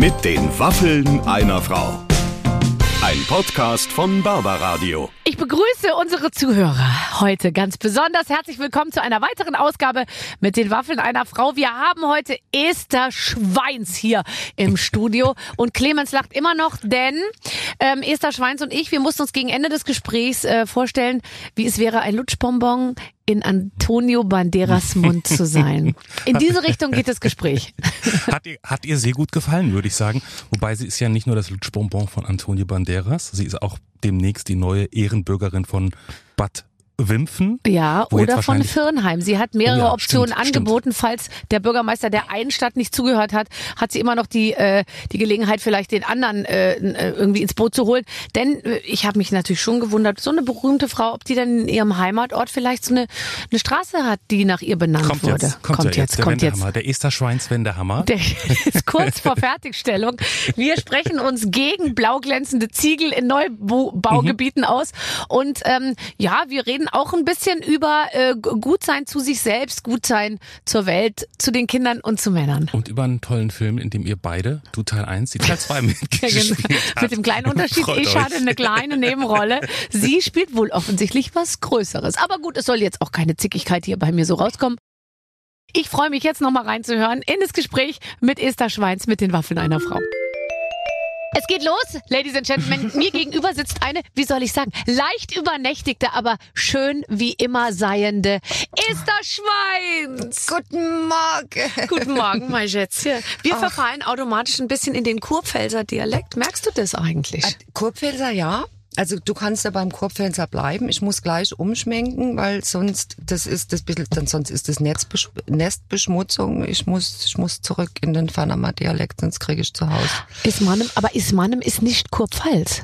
Mit den Waffeln einer Frau. Ein Podcast von Barbaradio. Ich begrüße unsere Zuhörer heute ganz besonders. Herzlich willkommen zu einer weiteren Ausgabe mit den Waffeln einer Frau. Wir haben heute Esther Schweins hier im Studio und Clemens lacht immer noch, denn ähm, Esther Schweins und ich, wir mussten uns gegen Ende des Gesprächs äh, vorstellen, wie es wäre, ein Lutschbonbon in Antonio Banderas Mund zu sein. In diese Richtung geht das Gespräch. Hat ihr, hat ihr sehr gut gefallen, würde ich sagen. Wobei sie ist ja nicht nur das Lutschbonbon von Antonio Banderas, sie ist auch demnächst die neue Ehrenbürgerin von Bad Wimpfen. Ja, jetzt oder von Firnheim. Sie hat mehrere Oh ja, Optionen stimmt, angeboten. Falls der Bürgermeister der einen Stadt nicht zugehört hat, hat sie immer noch die, äh, die Gelegenheit, vielleicht den anderen äh, irgendwie ins Boot zu holen. Denn äh, ich habe mich natürlich schon gewundert, so eine berühmte Frau, ob die dann in ihrem Heimatort vielleicht so eine, eine Straße hat, die nach ihr benannt Kommt wurde. jetzt, kommt, ja jetzt, der kommt jetzt. Der Esther Schweins Wendehammer. Der ist kurz vor Fertigstellung. Wir sprechen uns gegen blau glänzende Ziegel in Neubaugebieten aus. Und ähm, ja, wir reden auch ein bisschen über äh, Gutsein zu sich selbst, Gutsein zur Welt, zu den Kindern und zu Männern. und über einen tollen Film, in dem ihr beide, du Teil 1, die Teil 2 Ja, mitgespielt genau. habt. Mit dem kleinen Unterschied, Freut ich euch. hatte eine kleine Nebenrolle. Sie spielt wohl offensichtlich was Größeres. Aber gut, es soll jetzt auch keine Zickigkeit hier bei mir so rauskommen. Ich freue mich jetzt nochmal reinzuhören in das Gespräch mit Esther Schweins mit den Waffeln einer Frau. Es geht los, Ladies and Gentlemen. Mir gegenüber sitzt eine, wie soll ich sagen, leicht übernächtigte, aber schön wie immer seiende Esther Schweins. Guten Morgen. Guten Morgen, mein Schätzchen. Wir verfallen automatisch ein bisschen in den Kurpfälzer Dialekt. Merkst du das eigentlich? Kurpfälzer, ja. Also du kannst ja beim Kurpfälzer bleiben. Ich muss gleich umschwenken, weil sonst das ist das bisschen, dann sonst ist das Netzbesch Nestbeschmutzung. Ich muss ich muss zurück in den Panama Dialekt, sonst kriege ich zu Hause. Ist Mannem, aber ist Mannem ist nicht Kurpfalz.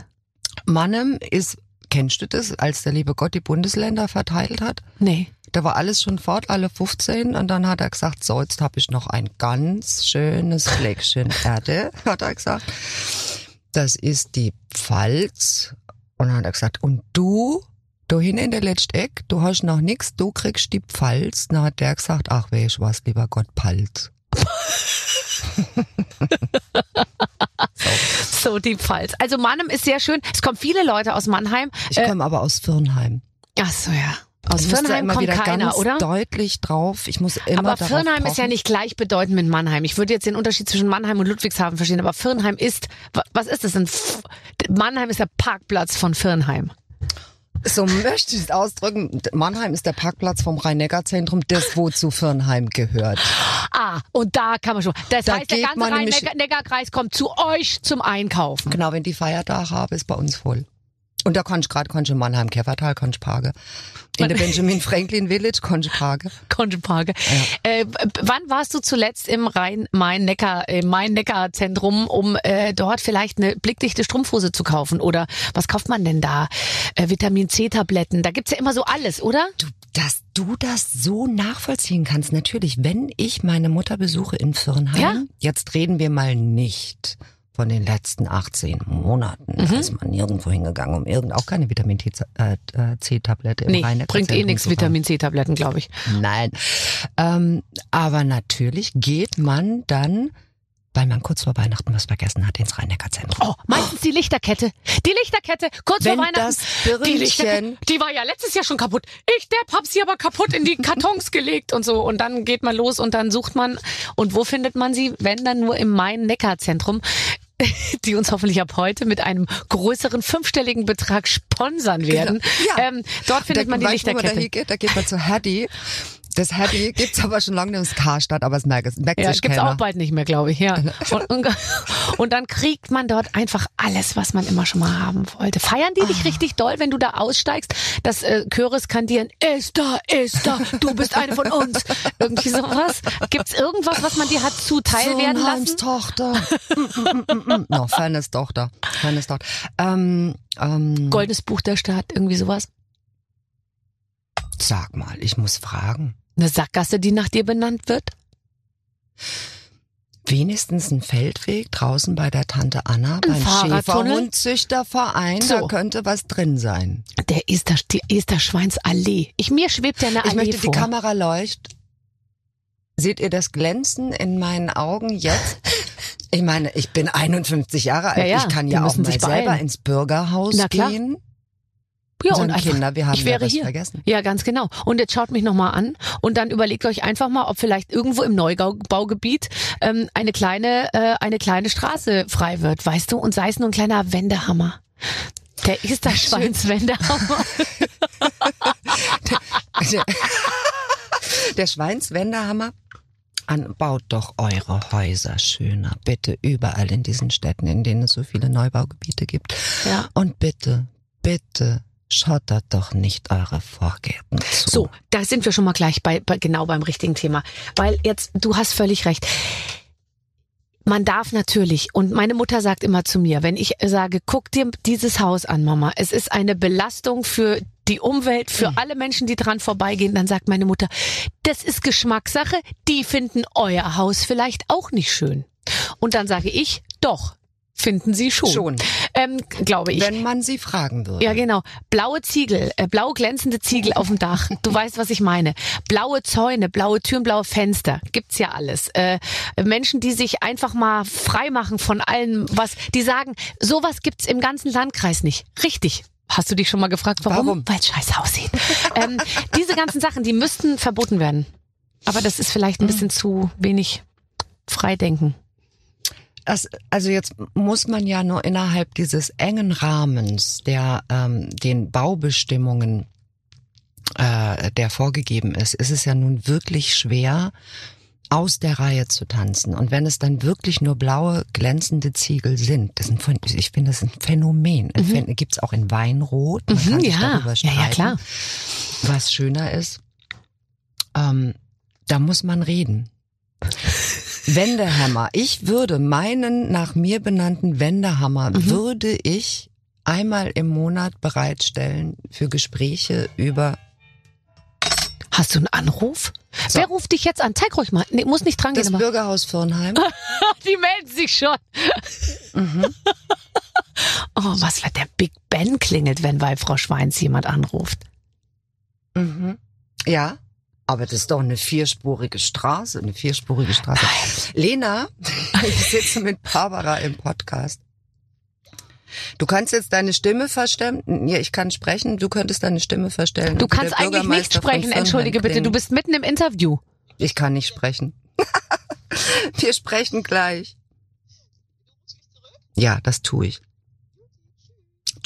Mannem ist kennst du das, als der liebe Gott die Bundesländer verteilt hat? Nee. Da war alles schon fort, alle 15. Und dann hat er gesagt, so, jetzt habe ich noch ein ganz schönes Fleckchen Erde, hat er gesagt. Das ist die Pfalz. Und dann hat er gesagt, und du, du hin in der letzte Eck, du hast noch nix, du kriegst die Pfalz. Dann hat der gesagt, ach weh, ich was, lieber Gott, Palz. So die Pfalz. Also Mannem ist sehr schön. Es kommen viele Leute aus Mannheim. Ich Äh, komme aber aus Firnheim. ach so ja. Aus Ich muss da Firnheim immer kommt keiner, ganz oder? deutlich drauf. Ich muss immer Aber Firnheim ist ja nicht gleichbedeutend mit Mannheim. Ich würde jetzt den Unterschied zwischen Mannheim und Ludwigshafen verstehen, aber Firnheim ist, wa- was ist das denn? Mannheim ist der Parkplatz von Firnheim. So möchte ich es ausdrücken. Mannheim ist der Parkplatz vom Rhein-Neckar-Zentrum, das wo zu Firnheim gehört. Ah, und da kann man schon. Das Da heißt, der ganze Rhein-Neckar-Kreis kommt zu euch zum Einkaufen. Genau, wenn die Feiertage haben, ist bei uns voll. Und da kann ich gerade kann ich in Mannheim, Käfertal, kann ich parken. In der Benjamin Franklin Village kann ich parken. Konjuparke. Äh, w- wann warst du zuletzt im Rhein-Main-Neckar, im Main-Neckar-Zentrum, um äh, dort vielleicht eine blickdichte Strumpfhose zu kaufen? Oder was kauft man denn da? Äh, Vitamin C-Tabletten. Da gibt's ja immer so alles, oder? Du, dass du das so nachvollziehen kannst, natürlich, wenn ich meine Mutter besuche in Firnheim, Ja. jetzt reden wir mal nicht von den letzten 18 Monaten. Mhm. Ist man nirgendwo hingegangen, um irgend auch keine Vitamin äh, C-Tablette im Nee, Rhein-Neckar-Zentrum bringt eh nichts. Vitamin C-Tabletten, glaube ich. Nein. Ähm, aber natürlich geht man dann, weil man kurz vor Weihnachten was vergessen hat, ins Rhein-Neckar-Zentrum. Oh, meistens die Lichterkette. Die Lichterkette, kurz Wenn vor Weihnachten. das die Lichterkette, die war ja letztes Jahr schon kaputt. Ich, Depp, hab sie aber kaputt in die Kartons gelegt und so. Und dann geht man los und dann sucht man. Und wo findet man sie? Wenn dann nur im Main-Neckar-Zentrum die uns hoffentlich ab heute mit einem größeren fünfstelligen Betrag sponsern werden. Ja. Ähm, dort findet da, man die man da Lichterkette. hingeht? Da geht man zu Hattie. Das Hattie gibt's aber schon lange nicht, das Karstadt, aber es merkt, es merkt Ja, sich gibt's keiner. auch bald nicht mehr, glaube ich, ja. Und, und, und dann kriegt man dort einfach alles, was man immer schon mal haben wollte. Feiern die dich richtig doll, wenn du da aussteigst, dass äh, Chöre skandieren, Esther, Esther, du bist eine von uns. Irgendwie sowas. Gibt's irgendwas, was man dir hat zuteil werden Firnheims lassen? Tochter. Mm, mm, mm, mm. no, Fairness Tochter. Fairness Tochter. Ähm, ähm, Goldenes Buch der Stadt, irgendwie sowas. sag mal, ich muss fragen. Eine Sackgasse, die nach dir benannt wird? Wenigstens ein Feldweg draußen bei der Tante Anna Ein beim? Schäferhundzüchterverein. So. Da könnte was drin sein. Der Ester, die Esterschweinsallee. Ich, mir schwebt ja eine Allee Ich möchte vor. die Kamera leuchten. Seht ihr das Glänzen in meinen Augen jetzt? Ich meine, ich bin 51 Jahre alt. Ja, ja, ich kann ja auch mal selber ins Bürgerhaus gehen. Ja, Sagen und einfach, Kinder, wir haben ich ja wäre was hier. vergessen. Ja, ganz genau. Und jetzt schaut mich nochmal an und dann überlegt euch einfach mal, ob vielleicht irgendwo im Neubaugebiet ähm, eine kleine äh, eine kleine Straße frei wird, weißt du? Und sei es nur ein kleiner Wendehammer. Der ist der Schweinswendehammer. Der Schweinswendehammer an, baut doch eure Häuser schöner. Bitte überall in diesen Städten, in denen es so viele Neubaugebiete gibt. Ja. Und bitte, bitte schottert doch nicht eure Vorgärten zu. So, da sind wir schon mal gleich bei, bei genau beim richtigen Thema. Weil jetzt, du hast völlig recht. Man darf natürlich, und meine Mutter sagt immer zu mir, wenn ich sage, guck dir dieses Haus an, Mama, es ist eine Belastung für die Umwelt, für alle Menschen, die dran vorbeigehen, dann sagt meine Mutter, das ist Geschmackssache, die finden euer Haus vielleicht auch nicht schön. Und dann sage ich, doch, finden sie schon. Schon. Ähm, glaube ich. Wenn man sie fragen würde. Ja, genau. Blaue Ziegel, äh, blau glänzende Ziegel auf dem Dach. Du weißt, was ich meine. Blaue Zäune, blaue Türen, blaue Fenster. Gibt's ja alles. Äh, Menschen, die sich einfach mal frei machen von allem, was, die sagen, sowas gibt's im ganzen Landkreis nicht. Richtig. Hast du dich schon mal gefragt, warum? Warum? Weil es scheiße aussieht. ähm, diese ganzen Sachen, die müssten verboten werden. Aber das ist vielleicht ein bisschen zu wenig Freidenken. Das, also jetzt muss man ja nur innerhalb dieses engen Rahmens, der ähm, den Baubestimmungen, äh, der vorgegeben ist, ist es ja nun wirklich schwer, aus der Reihe zu tanzen. Und wenn es dann wirklich nur blaue, glänzende Ziegel sind, das sind ich finde, das ist ein Phänomen. Mhm. Gibt's auch in Weinrot. Man Mhm, kann sich ja. darüber Ja, streiten, ja, klar. was schöner ist. Ähm, da muss man reden. Wendehammer. Ich würde meinen nach mir benannten Wendehammer Mhm. würde ich einmal im Monat bereitstellen für Gespräche über Hast du einen Anruf? So. Wer ruft dich jetzt an? Zeig ruhig mal. Nee, muss nicht dran das Bürgerhaus Firnheim. Die melden sich schon. Mhm. Oh, was wird der Big Ben klingelt, wenn bei Frau Schweins jemand anruft. Mhm. Ja, aber das ist doch eine vierspurige Straße, eine vierspurige Straße. Lena, ich sitze mit Barbara im Podcast. Du kannst jetzt deine Stimme verstellen. Ja, ich kann sprechen. Du könntest deine Stimme verstellen. Du kannst eigentlich nicht sprechen, entschuldige bitte, du bist mitten im Interview. Ich kann nicht sprechen. Wir sprechen gleich. Ja, das tue ich.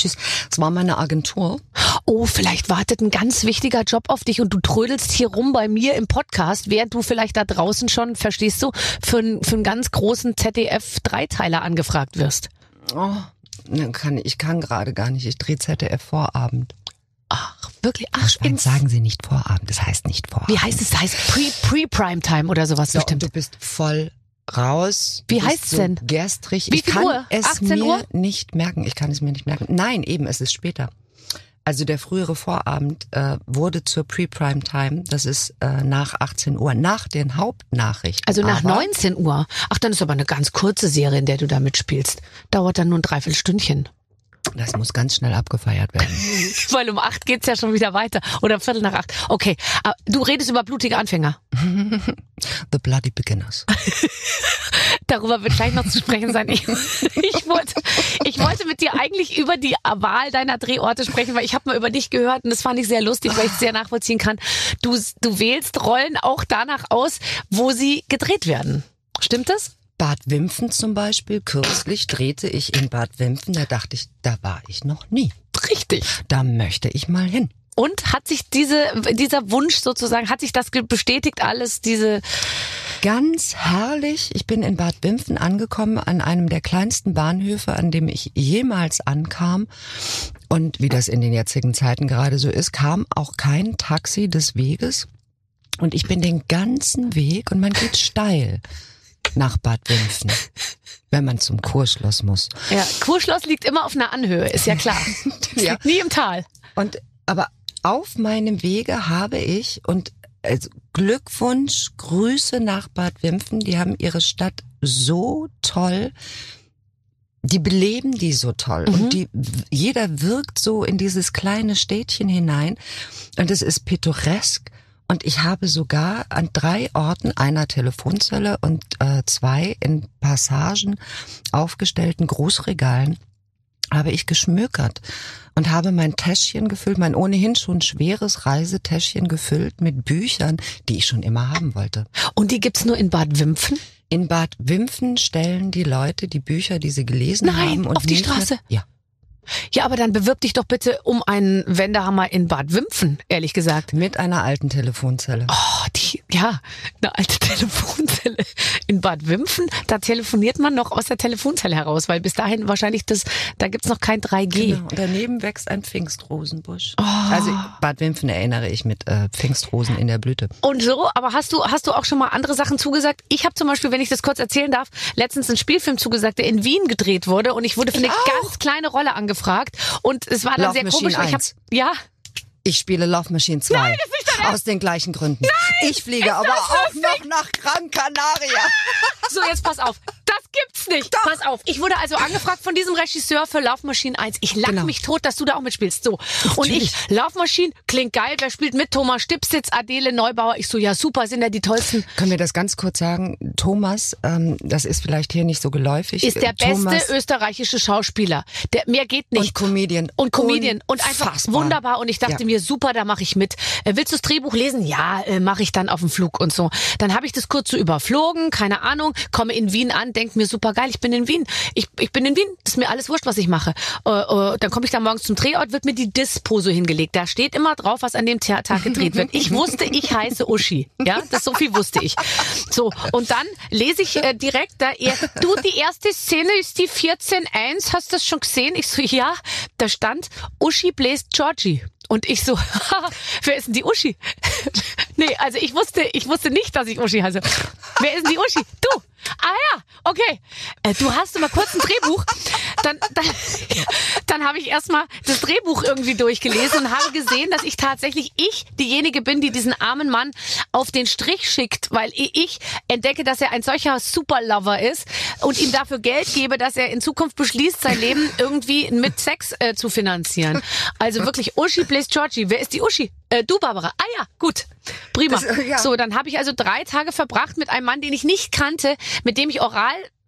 Tschüss. Das war meine Agentur. Oh, vielleicht wartet ein ganz wichtiger Job auf dich und du trödelst hier rum bei mir im Podcast, während du vielleicht da draußen schon, verstehst du, für, einen- für einen ganz großen ZDF-Dreiteiler angefragt wirst. Oh, kann, ich kann gerade gar nicht. Ich drehe ZDF Vorabend. Ach, wirklich? Ach, ins, sagen Sie nicht Vorabend. Das heißt nicht Vorabend. wie heißt es? Das heißt Pre- Pre-Prime-Time oder sowas So, und bestimmt. du bist voll raus. Wie heißt's so denn? Gerstrig. Wie ich kann Uhr? es 18 mir Uhr? nicht merken. Ich kann es mir nicht merken. Nein, eben, es ist später. Also der frühere Vorabend äh, wurde zur Pre-Prime-Time. Das ist äh, nach 18 Uhr, nach den Hauptnachrichten. Also nach Aber 19 Uhr. Ach, dann ist aber eine ganz kurze Serie, in der du da mitspielst. Dauert dann nur ein Dreiviertelstündchen. Das muss ganz schnell abgefeiert werden. Weil um acht geht's ja schon wieder weiter. Oder Viertel nach acht. Okay, aber du redest über blutige Anfänger. The Bloody Beginners. Darüber wird gleich noch zu sprechen sein. Ich, ich, wollte, ich wollte mit dir eigentlich über die Wahl deiner Drehorte sprechen, weil ich habe mal über dich gehört und das fand ich sehr lustig, weil ich es sehr nachvollziehen kann. Du, du wählst Rollen auch danach aus, wo sie gedreht werden. Stimmt das? Bad Wimpfen zum Beispiel, kürzlich drehte ich in Bad Wimpfen, da dachte ich, da war ich noch nie. Richtig. Da möchte ich mal hin. Und hat sich diese, dieser Wunsch sozusagen, hat sich das bestätigt alles, diese, Ganz herrlich. Ich bin in Bad Wimpfen angekommen, an einem der kleinsten Bahnhöfe, an dem ich jemals ankam. Und wie das in den jetzigen Zeiten gerade so ist, kam auch kein Taxi des Weges. Und ich bin den ganzen Weg und man geht steil nach Bad Wimpfen, wenn man zum Kurschloss muss. ja, Kurschloss liegt immer auf einer Anhöhe, ist ja klar. Ja. liegt nie im Tal. Und aber auf meinem Wege habe ich und also Glückwunsch, Grüße nach Bad Wimpfen. Die haben ihre Stadt so toll. Die beleben die so toll Mhm. und die jeder wirkt so in dieses kleine Städtchen hinein und es ist pittoresk Und ich habe sogar an drei Orten einer Telefonzelle und äh, zwei in Passagen aufgestellten Großregalen habe ich geschmökert und habe mein Täschchen gefüllt, mein ohnehin schon schweres Reisetäschchen gefüllt mit Büchern, die ich schon immer haben wollte. Und die gibt's nur in Bad Wimpfen? In Bad Wimpfen stellen die Leute die Bücher, die sie gelesen Nein, haben. und auf die Straße? Ja. Ja, aber dann bewirb dich doch bitte um einen Wendehammer in Bad Wimpfen, ehrlich gesagt. Mit einer alten Telefonzelle. Oh, die, ja, eine alte Telefonzelle in Bad Wimpfen. Da telefoniert man noch aus der Telefonzelle heraus, weil bis dahin wahrscheinlich das, da gibt's noch kein 3G. Genau. Und daneben wächst ein Pfingstrosenbusch. Oh. Also Bad Wimpfen erinnere ich mit äh, Pfingstrosen in der Blüte. Und so, aber hast du, hast du auch schon mal andere Sachen zugesagt? Ich habe zum Beispiel, wenn ich das kurz erzählen darf, letztens einen Spielfilm zugesagt, der in Wien gedreht wurde und ich wurde für eine ganz kleine Rolle angefragt und es war dann Love sehr Machine komisch. Ich hab, 1. ja, Ich spiele Love Machine 2. Nein, das ist nicht Aus den gleichen Gründen. ich fliege aber auch noch nach Gran Canaria. So, jetzt pass auf. Das gibt's nicht. Pass auf. Ich wurde also angefragt von diesem Regisseur für Love Machine 1. Ich lach Genau. mich tot, dass du da auch mitspielst. So. Und ich, Love Machine, klingt geil. Wer spielt mit? Thomas Stipsitz, Adele Neubauer. Ich so, ja super, sind ja die tollsten. Können wir das ganz kurz sagen? Thomas, ähm, das ist vielleicht hier nicht so geläufig. Ist der Thomas beste österreichische Schauspieler. Der, mehr geht nicht. und Comedian. Und Comedian und einfach wunderbar. Und ich dachte Ja. mir, super, da mache ich mit. Äh, willst du das Drehbuch lesen? Ja, äh, mache ich dann auf dem Flug und so. Dann habe ich das kurz so überflogen, keine Ahnung, komme in Wien an, denk mir, super geil, ich bin in Wien. Ich, ich bin in Wien, das ist mir alles wurscht, was ich mache. Äh, äh, dann komme ich da morgens zum Drehort, wird mir die Dispo so hingelegt. Da steht immer drauf, was an dem Ta- Tag gedreht wird. Ich wusste, ich heiße Uschi. Ja, das so viel wusste ich. So, und dann lese ich äh, direkt da, er, du, die erste Szene ist die 14.1, hast du das schon gesehen? Ich so, ja, da stand, Uschi bläst Georgie. Und ich so, wer ist denn die Uschi? Nee, also ich wusste, ich wusste nicht, dass ich Uschi heiße. Wer ist denn die Uschi? Du. Ah ja, okay. Äh, du hast mal kurz ein Drehbuch. Dann, dann, dann habe ich erstmal das Drehbuch irgendwie durchgelesen und habe gesehen, dass ich tatsächlich ich diejenige bin, die diesen armen Mann auf den Strich schickt, weil ich entdecke, dass er ein solcher Superlover ist und ihm dafür Geld gebe, dass er in Zukunft beschließt, sein Leben irgendwie mit Sex äh, zu finanzieren. Also wirklich Uschi Blaze Georgie. Wer ist die Uschi? Äh, du, Barbara. Ah ja, gut. Prima. Das, äh, ja. So, dann habe ich also drei Tage verbracht mit einem Mann, den ich nicht kannte, mit dem ich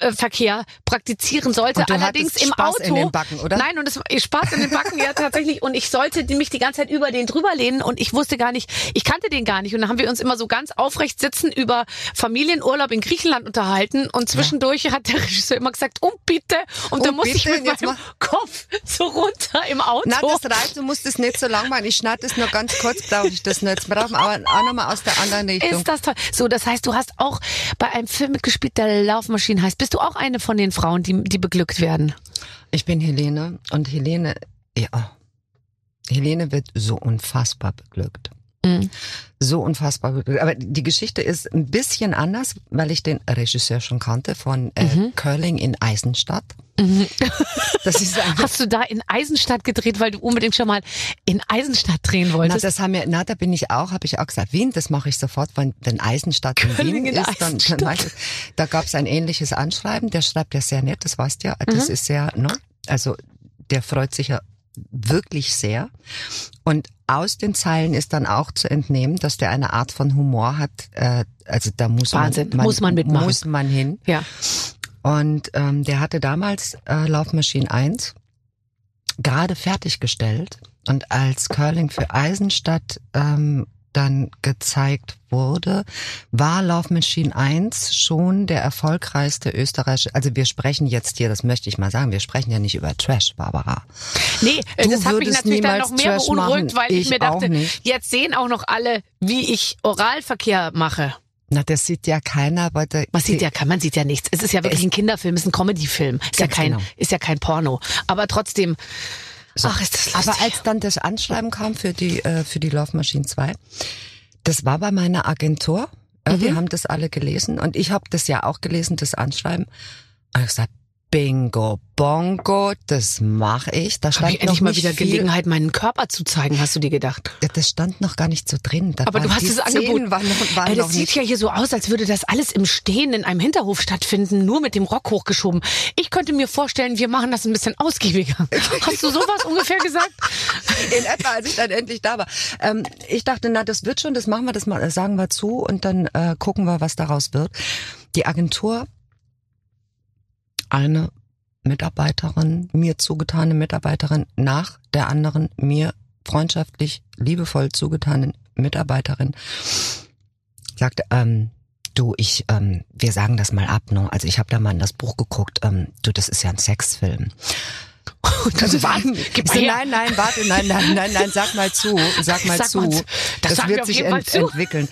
Oralverkehr praktizieren sollte. Allerdings im Spaß Auto. in den Backen, oder? Nein, und es Spaß in den Backen, ja tatsächlich. Und ich sollte mich die ganze Zeit über den drüber lehnen und ich wusste gar nicht, ich kannte den gar nicht. Und dann haben wir uns immer so ganz aufrecht sitzen über Familienurlaub in Griechenland unterhalten und zwischendurch hat der Regisseur immer gesagt, um bitte. Und, dann Um musste ich mit meinem Kopf so runter im Auto. Na, das reicht, du musst es nicht so lang machen. Ich schneide es nur ganz kurz, glaube ich, das nicht. Wir brauchen aber auch nochmal aus der anderen Richtung. Ist das toll. So, das heißt, du hast auch bei einem Film mitgespielt, der Laufmaschinen heißt. Bist du auch eine von den Frauen, die, die beglückt werden? Ich bin Helene und Helene, ja, Helene wird so unfassbar beglückt. Mhm. So unfassbar. Aber die Geschichte ist ein bisschen anders, weil ich den Regisseur schon kannte von äh, Mhm. Curling in Eisenstadt. Das ist Hast du da in Eisenstadt gedreht, weil du unbedingt schon mal in Eisenstadt drehen Na, wolltest? das haben wir, na, da bin ich auch, habe ich auch gesagt, Wien, das mache ich sofort, wenn, wenn Eisenstadt in Curling Wien in ist, dann, dann ich das. Da gab es ein ähnliches Anschreiben, der schreibt ja sehr nett, das weißt ja, das Mhm. ist sehr, ne? Also der freut sich ja wirklich sehr. Und aus den Zeilen ist dann auch zu entnehmen, dass der eine Art von Humor hat. Äh, also da muss Wahnsinn, man, muss man mitmachen. Muss man hin. ja. Und ähm, der hatte damals äh, Laufmaschine 1 gerade fertiggestellt. Und als Curling für Eisenstadt ähm, dann gezeigt wurde, war Laufmaschine 1 schon der erfolgreichste österreichische, also wir sprechen jetzt hier, das möchte ich mal sagen, wir sprechen ja nicht über Trash, Barbara. Nee, äh, Du das hat mich natürlich dann noch mehr Trash beunruhigt, machen. weil ich, Ich mir dachte, jetzt sehen auch noch alle, wie ich Oralverkehr mache. Na, das sieht ja keiner, aber der, Man sieht ja, man sieht ja nichts. Es ist ja wirklich ein Kinderfilm, es ist ein Comedy-Film. Ist ja kein, genau. ist ja kein Porno. Aber trotzdem, ach, ist das lustig. Aber als dann das Anschreiben kam für die, äh, für die Love Machine 2, das war bei meiner Agentur. Äh, Mhm. Die haben das alle gelesen und ich habe das ja auch gelesen, das Anschreiben. Und ich gesagt, Bingo, Bongo, das mache ich. Da Habe stand ich endlich noch mal wieder viel, Gelegenheit, meinen Körper zu zeigen, hast du dir gedacht? Das stand noch gar nicht so drin. Da Aber du hast es angeboten. Waren noch, waren Ey, das sieht nicht. ja hier so aus, als würde das alles im Stehen in einem Hinterhof stattfinden, nur mit dem Rock hochgeschoben. Ich könnte mir vorstellen, wir machen das ein bisschen ausgiebiger. Hast du sowas ungefähr gesagt? in etwa, als ich dann endlich da war. Ähm, ich dachte, na, das wird schon, das machen wir, das ma- das sagen wir zu und dann äh, gucken wir, was daraus wird. Die Agentur, eine Mitarbeiterin, mir zugetane Mitarbeiterin, nach der anderen mir freundschaftlich, liebevoll zugetanen Mitarbeiterin, sagte, ähm, du, ich, ähm, wir sagen das mal ab, ne? Also ich habe da mal in das Buch geguckt, ähm, du, das ist ja ein Sexfilm. Also was? Gib so, her. nein, nein, warte, nein, nein, nein, nein, sag mal zu, sag mal Sag zu. mal. Das wir wird sich ent zu. entwickeln.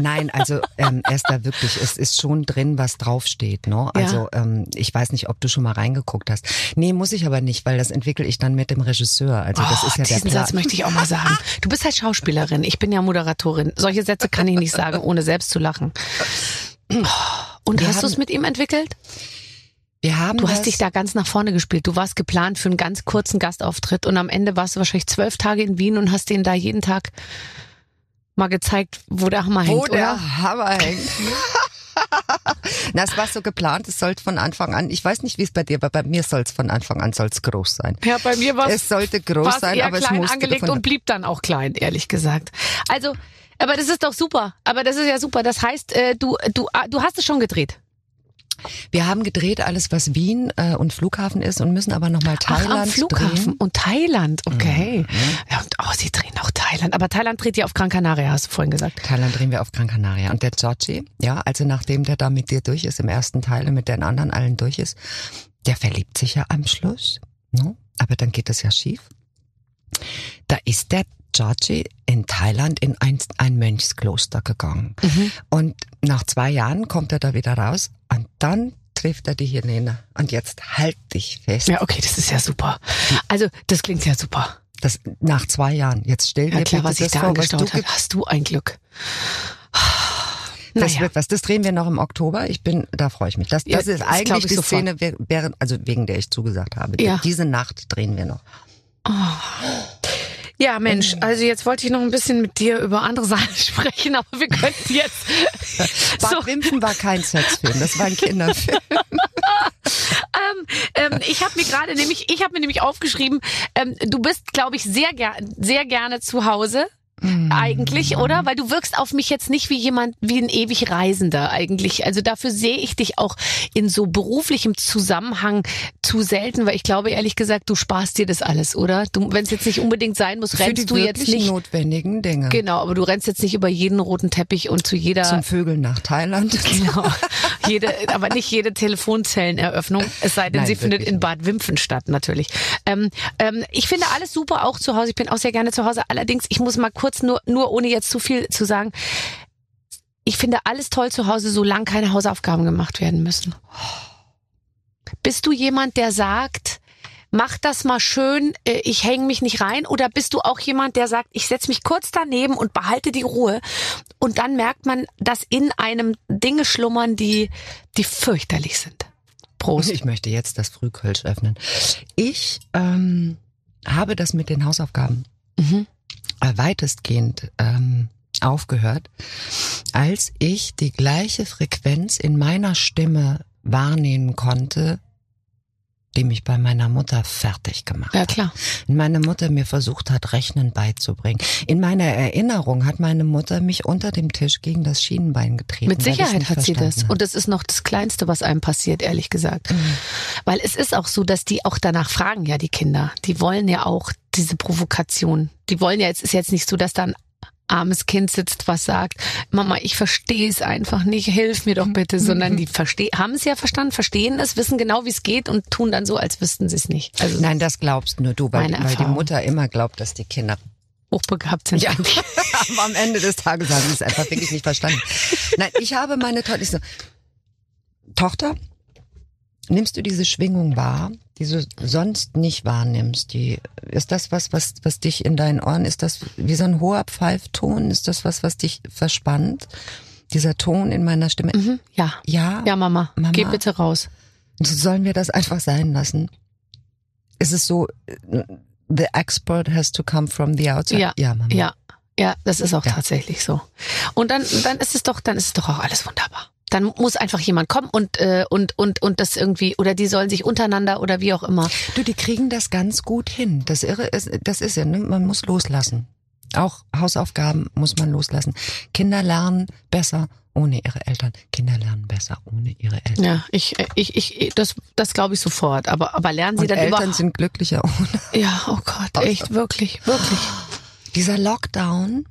Nein, also ähm, Esther, wirklich, es ist schon drin, was draufsteht. Ne? Also ähm, ich weiß nicht, ob du schon mal reingeguckt hast. Nee, muss ich aber nicht, weil das entwickle ich dann mit dem Regisseur. Also das Oh, ist ja der diesen Plan. Satz möchte ich auch mal sagen. Du bist halt Schauspielerin, ich bin ja Moderatorin. Solche Sätze kann ich nicht sagen, ohne selbst zu lachen. Oh, Und Wir hast du es mit ihm entwickelt? Wir haben Du das, hast dich da ganz nach vorne gespielt. Du warst geplant für einen ganz kurzen Gastauftritt und am Ende warst du wahrscheinlich zwölf Tage in Wien und hast denen da jeden Tag mal gezeigt, wo der Hammer wo hängt, der oder? Hammer hängt. Na, es war so geplant, es sollte von Anfang an, ich weiß nicht, wie es bei dir, aber bei mir soll es von Anfang an soll's groß sein. Ja, bei mir war Es sollte groß war es sein, aber es klein musste angelegt und blieb dann auch klein, ehrlich gesagt. Also, aber das ist doch super. Aber das ist ja super. Das heißt, äh, du, du, ah, du hast es schon gedreht. Wir haben gedreht alles, was Wien äh, und Flughafen ist und müssen aber nochmal Thailand Ach, am Flughafen drehen. Mhm. und Thailand, okay. Ja, und oh, sie drehen auch Thailand. Aber Thailand dreht ja auf Gran Canaria, hast du vorhin gesagt. Thailand drehen wir auf Gran Canaria. Und der Georgie, ja, also nachdem der da mit dir durch ist, im ersten Teil und mit den anderen allen durch ist, der verliebt sich ja am Schluss. Ne? Aber dann geht das ja schief. Da ist der Georgie in Thailand in ein, ein Mönchskloster gegangen. Mhm. Und nach zwei Jahren kommt er da wieder raus und dann trifft er die Helene. Und jetzt halt dich fest. Ja, okay, das ist ja super. Also, das klingt ja super. Das, nach zwei Jahren. Jetzt stell dir Ja, klar, was das da vor, angestaut hat. Hast du ein Glück. Das Naja. wird was. Das drehen wir noch im Oktober. Ich bin, da freue ich mich. Das, Ja, das ist das glaub eigentlich ich die sofort. Szene, während, also wegen der ich zugesagt habe. Ja. Diese Nacht drehen wir noch. Ja, Mensch, also jetzt wollte ich noch ein bisschen mit dir über andere Sachen sprechen, aber wir könnten jetzt Bad so, Wimpfen war kein Sexfilm, das war ein Kinderfilm. ähm, ähm, ich habe mir gerade nämlich, ich habe mir nämlich aufgeschrieben, ähm, du bist, glaube ich, sehr ger sehr gerne zu Hause. Eigentlich, oder? Weil du wirkst auf mich jetzt nicht wie jemand, wie ein ewig Reisender eigentlich. Also dafür sehe ich dich auch in so beruflichem Zusammenhang zu selten, weil ich glaube ehrlich gesagt, du sparst dir das alles, oder? Du, wenn es jetzt nicht unbedingt sein muss, Für rennst du jetzt nicht. notwendigen Dinge. Genau, aber du rennst jetzt nicht über jeden roten Teppich und zu jeder Zum Vögeln nach Thailand. Genau. Jede, aber nicht jede Telefonzelleneröffnung, es sei denn, Nein, sie findet in Bad Wimpfen statt, natürlich. Ähm, ähm, ich finde alles super, auch zu Hause. Ich bin auch sehr gerne zu Hause. Allerdings, ich muss mal kurz, nur, nur ohne jetzt zu viel zu sagen, ich finde alles toll zu Hause, solange keine Hausaufgaben gemacht werden müssen. Bist du jemand, der sagt, mach das mal schön, äh, ich hänge mich nicht rein? Oder bist du auch jemand, der sagt, ich setze mich kurz daneben und behalte die Ruhe? Und dann merkt man, dass in einem Dinge schlummern, die, die fürchterlich sind. Prost. Ich möchte jetzt das Frühkölsch öffnen. Ich ähm, habe das mit den Hausaufgaben Mhm. äh, weitestgehend ähm, aufgehört, als ich die gleiche Frequenz in meiner Stimme wahrnehmen konnte, die mich bei meiner Mutter fertig gemacht Ja, hat. klar. Meine Mutter mir versucht hat, Rechnen beizubringen. In meiner Erinnerung hat meine Mutter mich unter dem Tisch gegen das Schienenbein getreten. Mit Sicherheit hat sie das. verstanden Und das ist noch das Kleinste, was einem passiert, ehrlich gesagt. Mhm. Weil es ist auch so, dass die auch danach fragen, ja, die Kinder. Die wollen ja auch diese Provokation. Die wollen ja, jetzt ist jetzt nicht so, dass da ein armes Kind sitzt, was sagt, Mama, ich verstehe es einfach nicht, hilf mir doch bitte, sondern die haben es ja verstanden, verstehen es, wissen genau, wie es geht und tun dann so, als wüssten sie es nicht. Also Nein, das glaubst nur du, weil, weil die. Mutter immer glaubt, dass die Kinder. hochbegabt sind. Ja, aber am Ende des Tages haben sie es einfach wirklich nicht verstanden. Nein, ich habe meine Tochter. Ich so, Tochter, nimmst du diese Schwingung wahr, die du sonst nicht wahrnimmst? Die, ist das was, was, was dich in deinen Ohren, ist das wie so ein hoher Pfeifton? Ist das was, was dich verspannt? Dieser Ton in meiner Stimme? Mhm, ja. Ja. Ja, Mama, Mama. geh bitte raus. Sollen wir das einfach sein lassen? Ist es so, the expert has to come from the outside? Ja, ja, Mama. Ja, ja, das ist auch Ja. tatsächlich so. Und dann, dann ist es doch, dann ist es doch auch alles wunderbar. Dann muss einfach jemand kommen und äh, und und und das irgendwie oder die sollen sich untereinander oder wie auch immer. Du, die kriegen das ganz gut hin. Das Irre ist, das ist ja, ne? man muss loslassen. Auch Hausaufgaben muss man loslassen. Kinder lernen besser ohne ihre Eltern. Kinder lernen besser ohne ihre Eltern. Ja, ich ich ich das das glaube ich sofort. Aber aber lernen sie Und dann Eltern überhaupt? sind glücklicher ohne. Ja, oh Gott, echt wirklich, wirklich. Dieser Lockdown,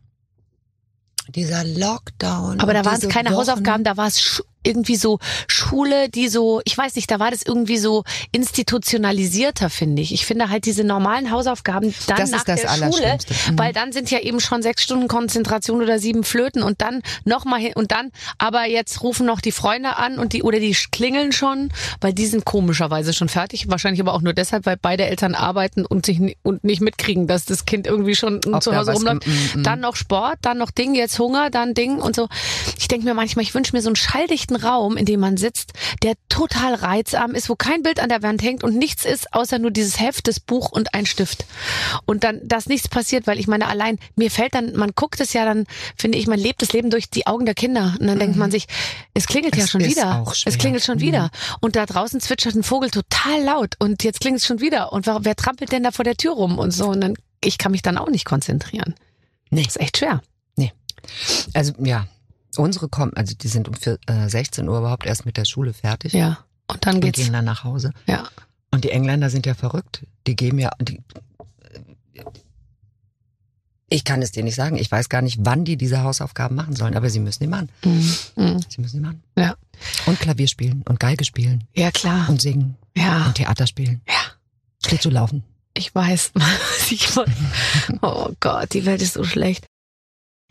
dieser Lockdown. Aber da waren es keine Wochen- Hausaufgaben, da war es irgendwie so Schule, die so, ich weiß nicht, da war das irgendwie so institutionalisierter, finde ich. Ich finde halt diese normalen Hausaufgaben dann Das ist nach der Schule. Mhm. weil dann sind ja eben schon sechs Stunden Konzentration oder sieben Flöten und dann nochmal hin und dann, aber jetzt rufen noch die Freunde an und die, oder die klingeln schon, weil die sind komischerweise schon fertig. Wahrscheinlich aber auch nur deshalb, weil beide Eltern arbeiten und sich und nicht mitkriegen, dass das Kind irgendwie schon Ob zu Hause rumläuft. mm, mm. Dann noch Sport, dann noch Ding, jetzt Hunger, dann Ding und so. Ich denke mir manchmal, ich wünsche mir so einen schalldichten Raum, in dem man sitzt, der total reizarm ist, wo kein Bild an der Wand hängt und nichts ist, außer nur dieses Heft, das Buch und ein Stift. Und dann, dass nichts passiert, weil ich meine, allein, mir fällt dann, man guckt es ja dann, finde ich, man lebt das Leben durch die Augen der Kinder. Und dann denkt man sich, es klingelt ja Es schon ist wieder. Es klingelt schon wieder. Und da draußen zwitschert ein Vogel total laut und jetzt klingelt es schon wieder. Und wer, wer trampelt denn da vor der Tür rum und so? Und dann, ich kann mich dann auch nicht konzentrieren. Nee. Das ist echt schwer. Also ja, unsere kommen, also die sind um vier- äh, 16 Uhr überhaupt erst mit der Schule fertig Ja. Und dann und geht's. gehen dann nach Hause. Ja. Und die Engländer sind ja verrückt. Die geben ja, die, ich kann es dir nicht sagen. Ich weiß gar nicht, wann die diese Hausaufgaben machen sollen, aber sie müssen die machen. Mhm. Mhm. Sie müssen die machen. Ja. Und Klavier spielen und Geige spielen Ja, klar. und singen Ja. und Theater spielen. Ja. Schlittschuh laufen. Ich weiß. Ich weiß. Oh Gott, die Welt ist so schlecht.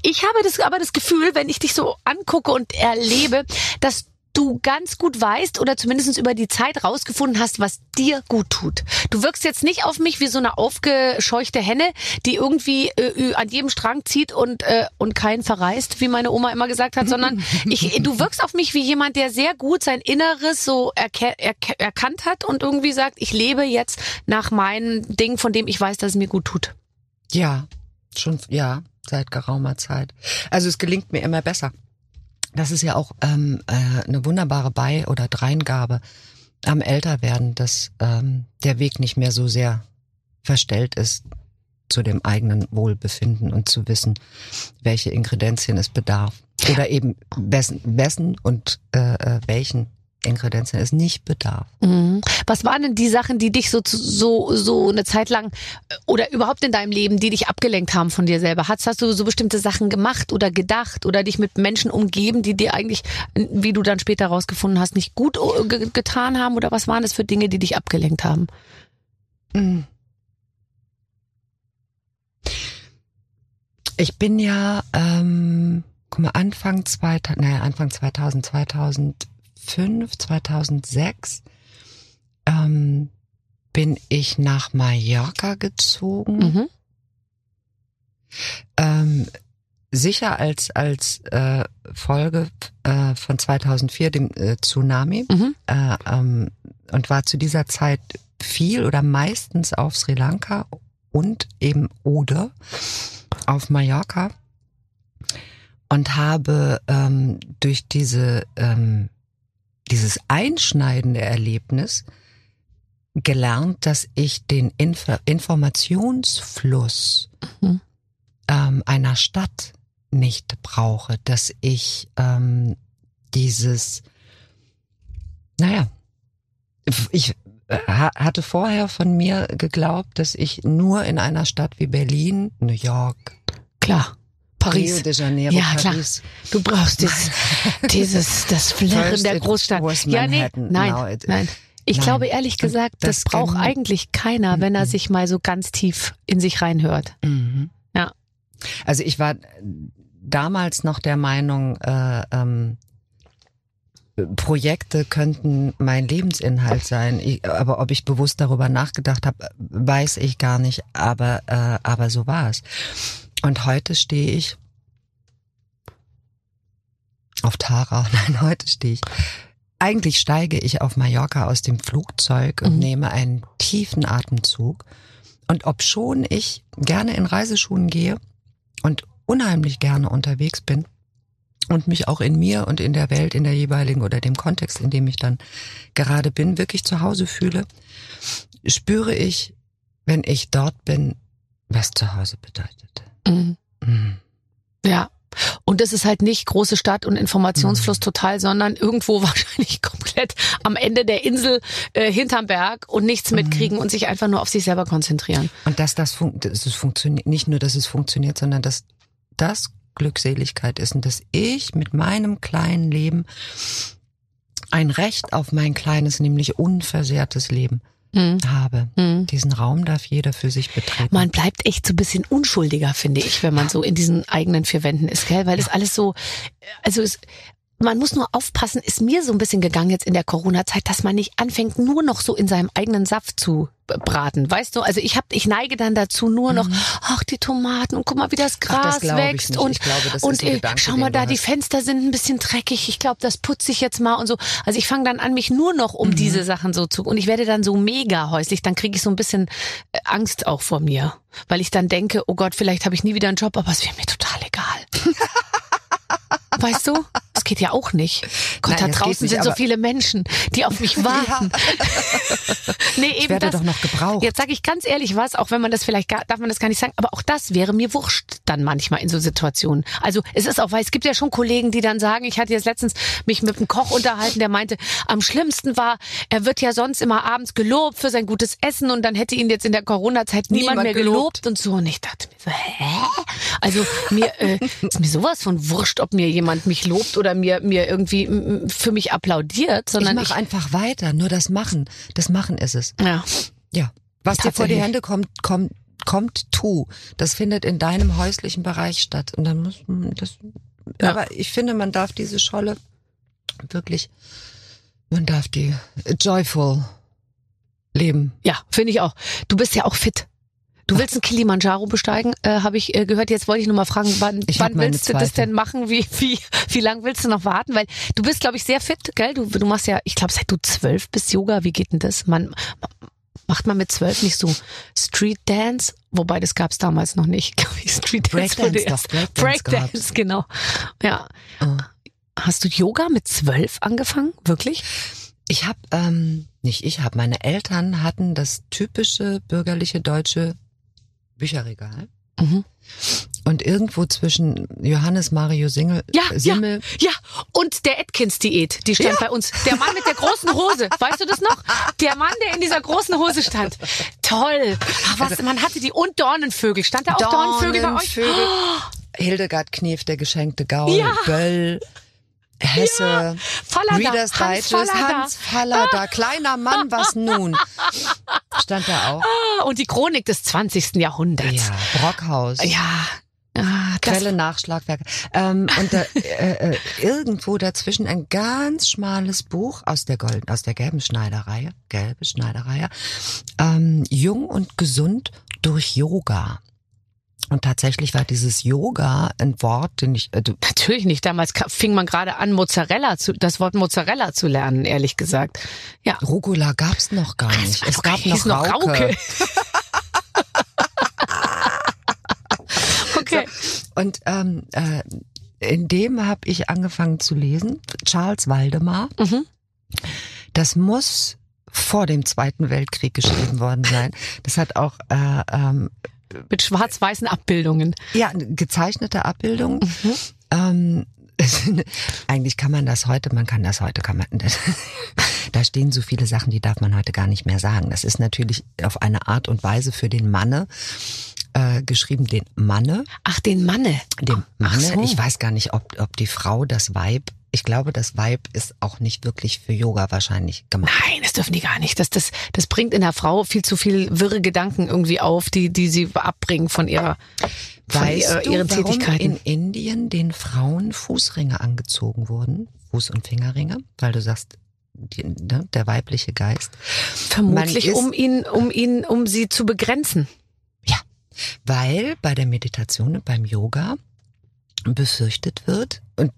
Ich habe das aber das Gefühl, wenn ich dich so angucke und erlebe, dass du ganz gut weißt oder zumindest über die Zeit rausgefunden hast, was dir gut tut. Du wirkst jetzt nicht auf mich wie so eine aufgescheuchte Henne, die irgendwie äh, an jedem Strang zieht und äh, und keinen verreißt, wie meine Oma immer gesagt hat, sondern ich, du wirkst auf mich wie jemand, der sehr gut sein Inneres so erke erke erkannt hat und irgendwie sagt, ich lebe jetzt nach meinem Ding, von dem ich weiß, dass es mir gut tut. Ja, schon, ja, seit geraumer Zeit. Also es gelingt mir immer besser. Das ist ja auch ähm, äh, eine wunderbare Bei- oder Dreingabe am Älterwerden, dass ähm, der Weg nicht mehr so sehr verstellt ist zu dem eigenen Wohlbefinden und zu wissen, welche Ingredienzien es bedarf. Oder eben wessen, wessen und äh, äh, welchen Ingredienzien es nicht bedarf. Mhm. Was waren denn die Sachen, die dich so, so, so eine Zeit lang äh, oder überhaupt in deinem Leben, die dich abgelenkt haben von dir selber? Hast, hast du so bestimmte Sachen gemacht oder gedacht oder dich mit Menschen umgeben, die dir eigentlich, wie du dann später rausgefunden hast, nicht gut äh, ge getan haben? Oder was waren das für Dinge, die dich abgelenkt haben? Mm. Ich bin ja, ähm, guck mal, Anfang 2000, naja, Anfang 2000, 2005, 2006 ähm, bin ich nach Mallorca gezogen. Mhm. Ähm, sicher als als äh, Folge äh, von 2004 dem äh, Tsunami Mhm. äh, ähm, und war zu dieser Zeit viel oder meistens auf Sri Lanka und eben oder auf Mallorca und habe ähm, durch diese ähm, dieses einschneidende Erlebnis gelernt, dass ich den Inf Informationsfluss Mhm. ähm, einer Stadt nicht brauche, dass ich ähm, dieses, naja, ich äh, ha- hatte vorher von mir geglaubt, dass ich nur in einer Stadt wie Berlin, New York, Klar. Rio Paris. de Janeiro, Ja, klar. Paris. Du brauchst dieses, dieses, das Flirren der Großstadt. Ja, nee, nein, nein. Ich Nein. glaube ehrlich gesagt, das, das braucht eigentlich keiner, wenn er Mhm. sich mal so ganz tief in sich reinhört. Mhm. Ja. Also ich war damals noch der Meinung, äh, ähm, Projekte könnten mein Lebensinhalt sein. Ich, aber ob ich bewusst darüber nachgedacht habe, weiß ich gar nicht. Aber, äh, aber so war es. Und heute stehe ich auf Tara. Nein, heute stehe ich eigentlich steige ich auf Mallorca aus dem Flugzeug und nehme einen tiefen Atemzug. Und obschon ich gerne in Reiseschuhen gehe und unheimlich gerne unterwegs bin und mich auch in mir und in der Welt, in der jeweiligen oder dem Kontext, in dem ich dann gerade bin, wirklich zu Hause fühle, spüre ich, wenn ich dort bin, was zu Hause bedeutet. Mhm. Mhm. Ja. Und das ist halt nicht große Stadt und Informationsfluss Mhm. total, sondern irgendwo wahrscheinlich komplett am Ende der Insel äh, hinterm Berg und nichts mitkriegen und sich einfach nur auf sich selber konzentrieren. Und dass das, fun dass es funktioniert, nicht nur, dass es funktioniert, sondern dass das Glückseligkeit ist und dass ich mit meinem kleinen Leben ein Recht auf mein kleines, nämlich unversehrtes Leben Mhm. habe. Mhm. Diesen Raum darf jeder für sich betreten. Man bleibt echt so ein bisschen unschuldiger, finde ich, wenn man so in diesen eigenen vier Wänden ist, gell? Weil das alles so, also es, man muss nur aufpassen, ist mir so ein bisschen gegangen jetzt in der Corona-Zeit, dass man nicht anfängt, nur noch so in seinem eigenen Saft zu braten, weißt du? Also ich hab, ich neige dann dazu nur noch, ach die Tomaten und guck mal, wie das Mhm. Ach, das Gras wächst und glaube, das und äh, Gedanke, schau mal da, die. Fenster sind ein bisschen dreckig. Ich glaube, das putze ich jetzt mal und so. Also ich fange dann an, mich nur noch Mhm. um diese Sachen so zu und ich werde dann so mega häuslich. Dann kriege ich so ein bisschen äh, Angst auch vor mir, weil ich dann denke, oh Gott, vielleicht habe ich nie wieder einen Job, aber es wäre mir total egal. Weißt du? Geht ja auch nicht. Gott, Nein, da draußen nicht, sind so viele Menschen, die auf mich warten. nee, eben ich werde das. doch noch gebraucht. Jetzt sage ich ganz ehrlich was, auch wenn man das vielleicht gar, darf man das gar nicht sagen, aber auch das wäre mir wurscht dann manchmal in so Situationen. Also es ist auch, weil es gibt ja schon Kollegen, die dann sagen, ich hatte jetzt letztens mich mit einem Koch unterhalten, der meinte, am schlimmsten war, er wird ja sonst immer abends gelobt für sein gutes Essen und dann hätte ihn jetzt in der Corona-Zeit niemand, Niemand mehr gelobt. gelobt und so. Und ich dachte mir so, hä? Also mir äh, ist mir sowas von wurscht, ob mir jemand mich lobt oder mir mir irgendwie für mich applaudiert, ich sondern mache einfach weiter. Nur das Machen. Das Machen ist es. ja. Ja. Was dir vor die. Hände kommt, kommt, kommt, tu. Das findet in deinem häuslichen Bereich statt. Und dann muss man das. Ja. Aber ich finde, man darf diese Scholle wirklich, man darf die joyful leben. Ja, finde ich auch. Du bist ja auch fit. Du willst einen Kilimanjaro besteigen, äh, habe ich äh, gehört. Jetzt wollte ich nur mal fragen, wann, wann willst du das denn machen? Wie, wie, wie lang willst du noch warten? Weil du bist, glaube ich, sehr fit, gell? Du, du machst ja, ich glaube, seit du zwölf bist Yoga. Wie geht denn das? Man macht man mit zwölf nicht so Street Dance, wobei das gab's damals noch nicht. glaub ich. Street Dance Breakdance Breakdance Breakdance, genau. Ja. Oh. Hast du Yoga mit zwölf angefangen? Wirklich? Ich habe, ähm, nicht ich habe, meine Eltern hatten das typische bürgerliche deutsche Bücherregal. Mhm. Und irgendwo zwischen Johannes Mario Singel, Ja, Simmel, Ja, und der Atkins-Diät, die stand bei uns. Der Mann mit der großen Hose, weißt du das noch? Der Mann, der in dieser großen Hose stand. Toll. Ach, was, man hatte die und Dornenvögel. Stand da auch Dornenvögel bei euch? Dornenvögel. Hildegard Knef, der geschenkte Gaul, Ja. Böll, Hesse, Fallada, Reader's Hans Digest, Fallada. Hans Fallada, kleiner Mann, was nun? Stand da auch. Ah, Und die Chronik des 20. Jahrhunderts. Ja, Brockhaus. Ja. Ah, Quelle Nachschlagwerke. Ähm, und da, äh, äh, irgendwo dazwischen ein ganz schmales Buch aus der Golden, aus der gelben Schneiderreihe, gelbe Schneiderreihe, ähm, jung und gesund durch Yoga. Und tatsächlich war dieses Yoga ein Wort, den ich, äh, Natürlich nicht. Damals fing man gerade an, Mozzarella zu, das Wort Mozzarella zu lernen, ehrlich gesagt. Ja. Rucola gab's noch gar nicht. Es gab noch Rauke. okay. Und ähm, äh, in dem habe ich angefangen zu lesen, Charles Waldemar. Mhm. Das muss vor dem Zweiten Weltkrieg geschrieben worden sein. Das hat auch äh, ähm, Mit schwarz-weißen Abbildungen. ja gezeichnete Abbildungen. Mhm. Ähm, eigentlich kann man das heute, man kann das heute, kann man, da stehen so viele Sachen, die darf man heute gar nicht mehr sagen. Das ist natürlich auf eine Art und Weise für den Manne äh, geschrieben, den Manne, Ach, den Manne. Ach Manne. so. Ich weiß gar nicht, ob, ob die Frau das Weib, ich glaube, das Weib ist auch nicht wirklich für Yoga wahrscheinlich gemacht. Nein, das dürfen die gar nicht. Das, das, das bringt in der Frau viel zu viel wirre Gedanken irgendwie auf, die, die sie abbringen von ihrer, von Weißt ihrer, du, ihren warum Tätigkeiten. in Indien den Frauen Fußringe angezogen wurden? Fuß- und Fingerringe? Weil du sagst, die, ne, der weibliche Geist. Vermutlich, ist- um ihn, um ihn, um sie zu begrenzen. Ja, weil bei der Meditation und beim Yoga befürchtet wird, und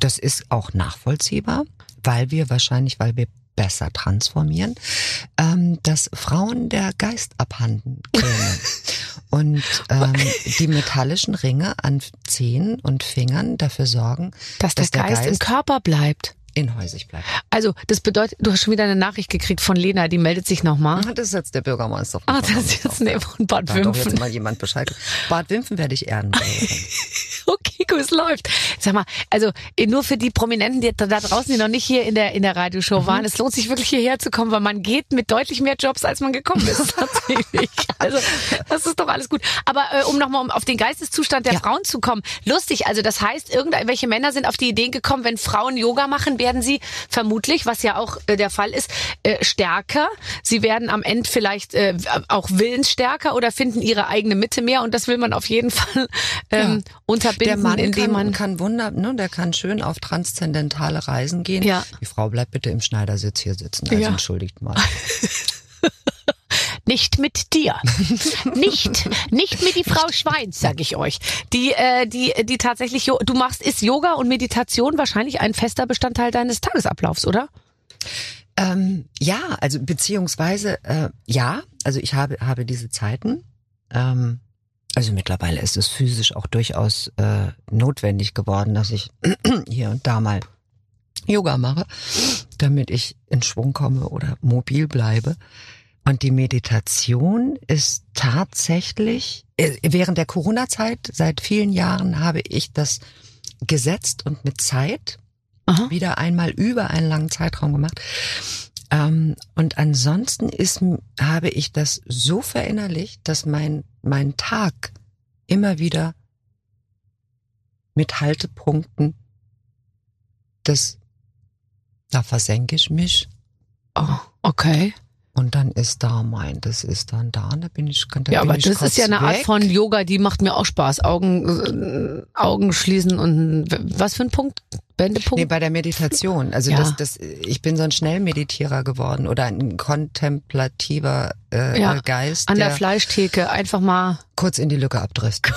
das ist auch nachvollziehbar, weil wir wahrscheinlich, weil wir besser transformieren, ähm, dass Frauen der Geist abhanden käme. und ähm, die metallischen Ringe an Zehen und Fingern dafür sorgen, Dass, der, Geist, im Körper bleibt. inhäusig bleibt. Also, das bedeutet, du hast schon wieder eine Nachricht gekriegt von Lena, die meldet sich nochmal. Ah, Das ist jetzt der Bürgermeister Ah, das ist jetzt nee, von Bad Da hat doch jetzt Wimpfen. mal jemand Bescheid. Bad Wimpfen werde ich Ehrenbürgerin. Okay, gut, es läuft. Sag mal, also eh, nur für die Prominenten, die da draußen, die noch nicht hier in der in der Radioshow Mhm. waren, es lohnt sich wirklich hierher zu kommen, weil man geht mit deutlich mehr Jobs, als man gekommen ist tatsächlich. Also das ist doch alles gut. Aber äh, um nochmal um auf den Geisteszustand der Ja. Frauen zu kommen, lustig. Also das heißt, irgendwelche Männer sind auf die Idee gekommen, wenn Frauen Yoga machen, werden sie vermutlich, was ja auch äh, der Fall ist, äh, stärker. Sie werden am Ende vielleicht äh, auch willensstärker oder finden ihre eigene Mitte mehr. Und das will man auf jeden Fall ähm, Der unterbinden, Mann indem kann, man kann wunder, ne, der kann schön auf transzendentale Reisen gehen. Ja. Die Frau bleibt bitte im Schneidersitz hier sitzen. Also Ja. entschuldigt mal. Nicht mit dir. nicht, nicht mit die Frau Schweins, sag ich euch. Die, äh, die, die tatsächlich, du machst, ist Yoga und Meditation wahrscheinlich ein fester Bestandteil deines Tagesablaufs, oder? Ähm, ja, also beziehungsweise äh, ja, also ich habe habe diese Zeiten. Ähm, also mittlerweile ist es physisch auch durchaus äh, notwendig geworden, dass ich hier und da mal Yoga mache, damit ich in Schwung komme oder mobil bleibe. Und die Meditation ist tatsächlich, äh, während der Corona-Zeit, seit vielen Jahren habe ich das gesetzt und mit Zeit Aha. wieder einmal über einen langen Zeitraum gemacht. Ähm, und ansonsten ist, habe ich das so verinnerlicht, dass mein, mein Tag immer wieder mit Haltepunkten das, da versenke ich mich Oh, okay. Und dann ist da mein, das ist dann da, und da bin ich, da Ja, bin aber ich das ist ja eine Art weg. von Yoga, die macht mir auch Spaß. Augen, äh, Augen schließen und was für ein Punkt? Wendepunkt? Nee, bei der Meditation. Also Ja. das, das, ich bin so ein Schnellmeditierer geworden oder ein kontemplativer äh, Ja, Geist, An der der Fleischtheke einfach mal. kurz in die Lücke abdriftet.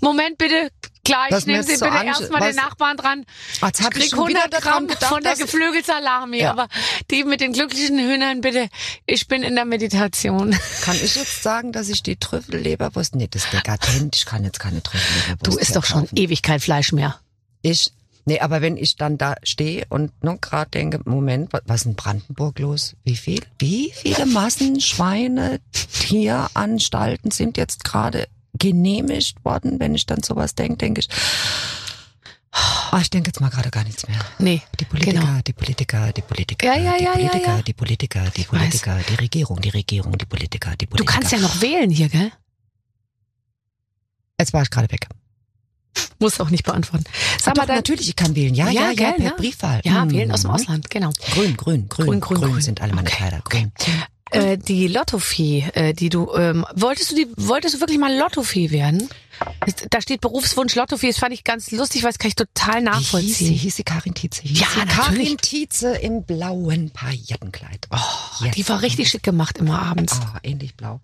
Moment bitte, klar, ich nehme Sie so bitte erstmal den Nachbarn dran. Jetzt Ich hab ich krieg wieder 100 daran Gramm gedacht, von der Geflügelsalami, Ja. aber die mit den glücklichen Hühnern bitte, ich bin in der Meditation. Kann ich jetzt sagen, dass ich die Trüffelleberwurst, nee, das ist dekadent, ich kann jetzt keine Trüffelleberwurst Du isst doch schon ewig kein Fleisch mehr. Ich, nee, aber wenn ich dann da stehe und nur gerade denke, Moment, wa- was ist in Brandenburg los? Wie viel, wie viele Massen Schweine, Tieranstalten sind jetzt gerade genehmigt worden? Wenn ich dann sowas denke, denke ich, ah, ich denke jetzt mal gerade gar nichts mehr. Nee, Die Politiker, genau. die Politiker, die Politiker, Ja, ja, die ja, ja, Politiker, ja. die Politiker, die weiß. Politiker, die Regierung, die Regierung, die Politiker, die Du Politiker. kannst ja noch wählen hier, gell? Jetzt war ich gerade weg. Muss auch nicht beantworten. Sag mal natürlich, ich kann wählen. Ja, Ja, ja, ja, gell, per ja. Briefwahl. ja, Mhm. wählen aus dem Ausland, genau. Grün, grün, grün, Grün, grün, grün. sind alle meine Okay, Kleider. Grün. Äh, die Lottofee, äh, die du, ähm, wolltest du die, wolltest du wirklich mal Lottofee werden? Da steht Berufswunsch Lottofee, das fand ich ganz lustig, weil das kann ich total Wie hieß sie? nachvollziehen. Hieß sie Karin Tietze? Hieß Ja, sie. Karin Tietze im blauen Paillettenkleid. Oh, Die war richtig schick gemacht immer abends. Ah, ähnlich blau.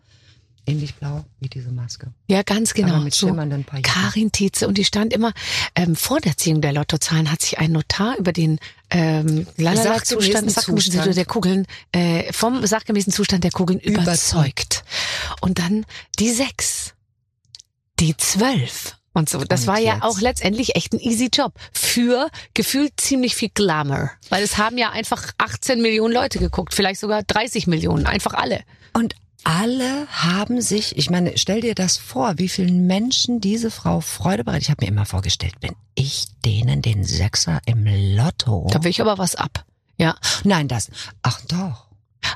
Ähnlich blau wie diese Maske. Ja, ganz genau. Aber mit so. schimmernden Pailletten. Karin Tietze und die stand immer ähm, vor der Ziehung der Lottozahlen hat sich ein Notar über den ähm, lalala Sachgemäßen Zustand, sachgemäßen Zustand. der Kugeln äh, vom sachgemäßen Zustand der Kugeln überzeugt. Überzeugt. Und dann die sechs, die zwölf und so. Das Und war ja jetzt? auch letztendlich echt ein easy Job für gefühlt ziemlich viel Glamour, weil es haben ja einfach 18 Millionen Leute geguckt, vielleicht sogar 30 Millionen, einfach alle. Und alle haben sich, ich meine, stell dir das vor, wie vielen Menschen diese Frau Freude bereitet. Ich habe mir immer vorgestellt, wenn ich denen den Sechser im Lotto. Da will ich aber was ab. Ja. Nein, das. Ach doch.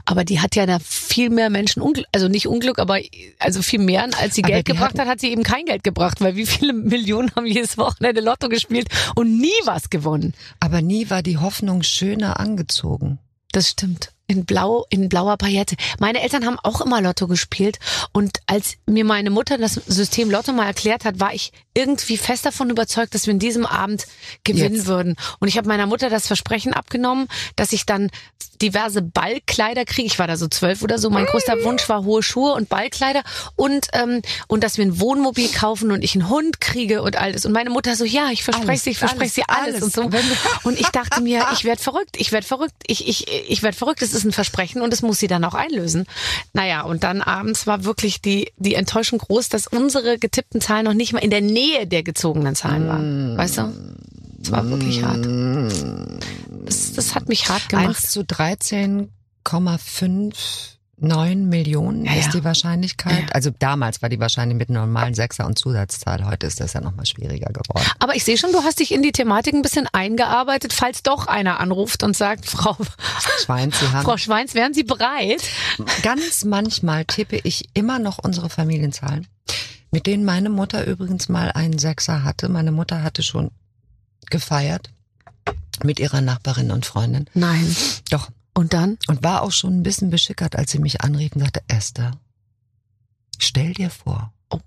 Aber die hat ja da viel mehr Menschen Unglück, also nicht Unglück, aber also viel mehr, als sie Aber Geld gebracht hat, hat sie eben kein Geld gebracht, weil wie viele Millionen haben jedes Wochenende Lotto gespielt und nie was gewonnen. Aber nie war die Hoffnung schöner angezogen. Das stimmt. In blau, in blauer Paillette. Meine Eltern haben auch immer Lotto gespielt und als mir meine Mutter das System Lotto mal erklärt hat, war ich irgendwie fest davon überzeugt, dass wir in diesem Abend gewinnen Jetzt. würden. Und ich habe meiner Mutter das Versprechen abgenommen, dass ich dann diverse Ballkleider kriege. Ich war da so zwölf oder so. Mein größter Wunsch war hohe Schuhe und Ballkleider und ähm, und dass wir ein Wohnmobil kaufen und ich einen Hund kriege und alles. Und meine Mutter so, ja, ich verspreche sie, ich verspreche sie alles, alles, und so. Und ich dachte mir, ich werde verrückt, ich werde verrückt, ich ich ich werde verrückt. Es ist ein Versprechen und es muss sie dann auch einlösen. Naja, und dann abends war wirklich die die Enttäuschung groß, dass unsere getippten Zahlen noch nicht mal in der Nähe der gezogenen Zahlen waren. Weißt du? Es war wirklich hart. Das, das hat mich hart gemacht. 1 zu 13,59 Millionen Ja, ist die Wahrscheinlichkeit. Ja. Also damals war die wahrscheinlich mit normalen Sechser und Zusatzzahl. Heute ist das ja nochmal schwieriger geworden. Aber ich sehe schon, du hast dich in die Thematik ein bisschen eingearbeitet, falls doch einer anruft und sagt, Frau, Schwein, Sie haben Frau Schweins, wären Sie bereit? ganz manchmal tippe ich immer noch unsere Familienzahlen, mit denen meine Mutter übrigens mal einen Sechser hatte. Meine Mutter hatte schon gefeiert mit ihrer Nachbarin und Freundin. Nein. Doch. Und dann? Und war auch schon ein bisschen beschickert, als sie mich anrief und sagte, Esther, stell dir vor, Oh.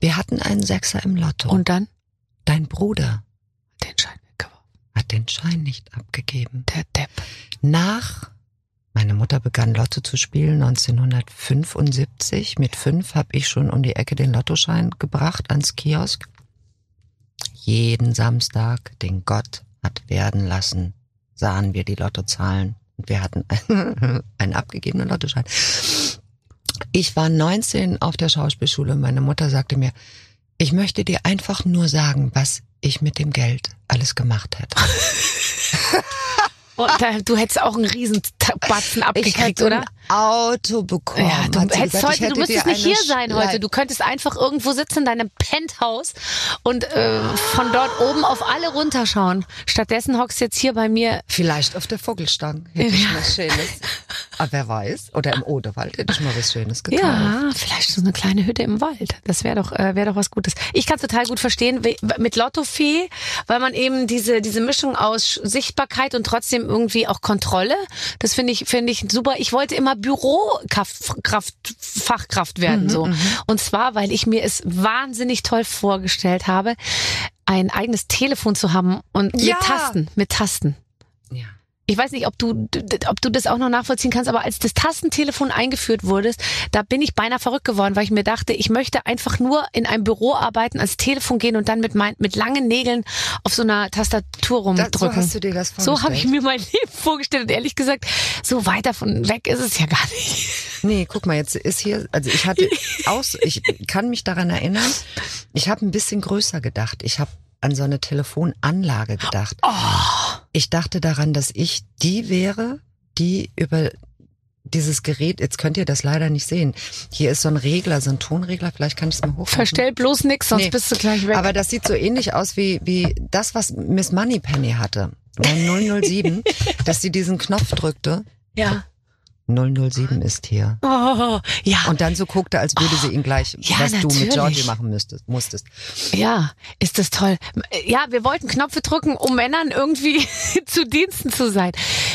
wir hatten einen Sechser im Lotto. Und dann? dein Bruder Den Schein weggeworfen. hat den Schein nicht abgegeben. Der Depp. Nach meine Mutter begann Lotto zu spielen 1975. Mit fünf habe ich schon um die Ecke den Lottoschein gebracht ans Kiosk. Jeden Samstag, den Gott hat werden lassen, sahen wir die Lottozahlen. Und wir hatten einen, abgegebenen Lottoschein. Ich war 19 auf der Schauspielschule und meine Mutter sagte mir, ich möchte dir einfach nur sagen, was ich mit dem Geld alles gemacht hätte. Und da, du hättest auch einen riesen Batzen abgekriegt, oder? Auto bekommen. Ja, du hättest gesagt. Heute, du hätte müsstest nicht hier sein heute. Du könntest einfach irgendwo sitzen in deinem Penthouse und äh, von dort oben auf alle runterschauen. Stattdessen hockst du jetzt hier bei mir. Vielleicht auf der Vogelstang hätte ich was Schönes. Aber wer weiß. Oder im Odewald hätte ich mal was Schönes gekauft. Ja, vielleicht so eine kleine Hütte im Wald. Das wäre doch, äh, wäre doch was Gutes. Ich kann total gut verstehen mit Lottofee, weil man eben diese diese Mischung aus Sichtbarkeit und trotzdem irgendwie auch Kontrolle. Das finde ich finde ich super. Ich wollte immer Bürokraft Kraft, Fachkraft werden so. Und zwar, weil ich mir es wahnsinnig toll vorgestellt habe, ein eigenes Telefon zu haben und Ja. mit Tasten, mit Tasten. Ja. Ich weiß nicht, ob du, ob du das auch noch nachvollziehen kannst, aber als das Tastentelefon eingeführt wurde, da bin ich beinahe verrückt geworden, weil ich mir dachte, ich möchte einfach nur in einem Büro arbeiten, ans Telefon gehen und dann mit, mein, mit langen Nägeln auf so einer Tastatur rumdrücken. so hast du dir das vorgestellt? So habe ich mir mein Leben vorgestellt und ehrlich gesagt, so weit davon weg ist es ja gar nicht. Nee, guck mal, jetzt ist hier, also ich hatte aus, ich kann mich daran erinnern, ich habe ein bisschen größer gedacht. Ich habe an so eine Telefonanlage gedacht. Oh. Ich dachte daran, dass ich die wäre, die über dieses Gerät, jetzt könnt ihr das leider nicht sehen. Hier ist so ein Regler, so ein Tonregler, vielleicht kann ich es mal hochhalten. Verstell bloß nix, sonst Nee, bist du gleich weg. Aber das sieht so ähnlich aus wie, wie das, was Miss Moneypenny hatte. Bei 007, dass sie diesen Knopf drückte. ja. 007 ist hier. Oh, ja. Und dann so guckte, als würde sie ihn gleich, Ja, was du mit natürlich. Georgie machen müsstest, musstest. Ja, ist das toll. Ja, wir wollten Knöpfe drücken, um Männern irgendwie zu Diensten zu sein.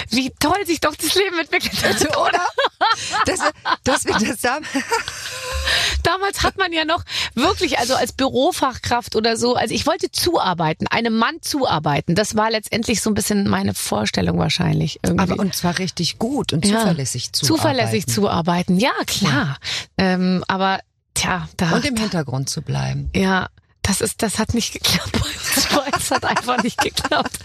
Wie toll sich doch das Leben entwickelt hat, oder? Das, das, das, das, das Damals hat man ja noch wirklich, also als Bürofachkraft oder so, also ich wollte zuarbeiten, einem Mann zuarbeiten. Das war letztendlich so ein bisschen meine Vorstellung wahrscheinlich. Irgendwie. aber und zwar richtig gut und Ja. Zuverlässig zu Zuverlässig zuarbeiten, ja klar. Ähm, aber tja, da Und im Hintergrund zu bleiben. Ja, das ist, das hat nicht geklappt. Das hat einfach nicht geklappt.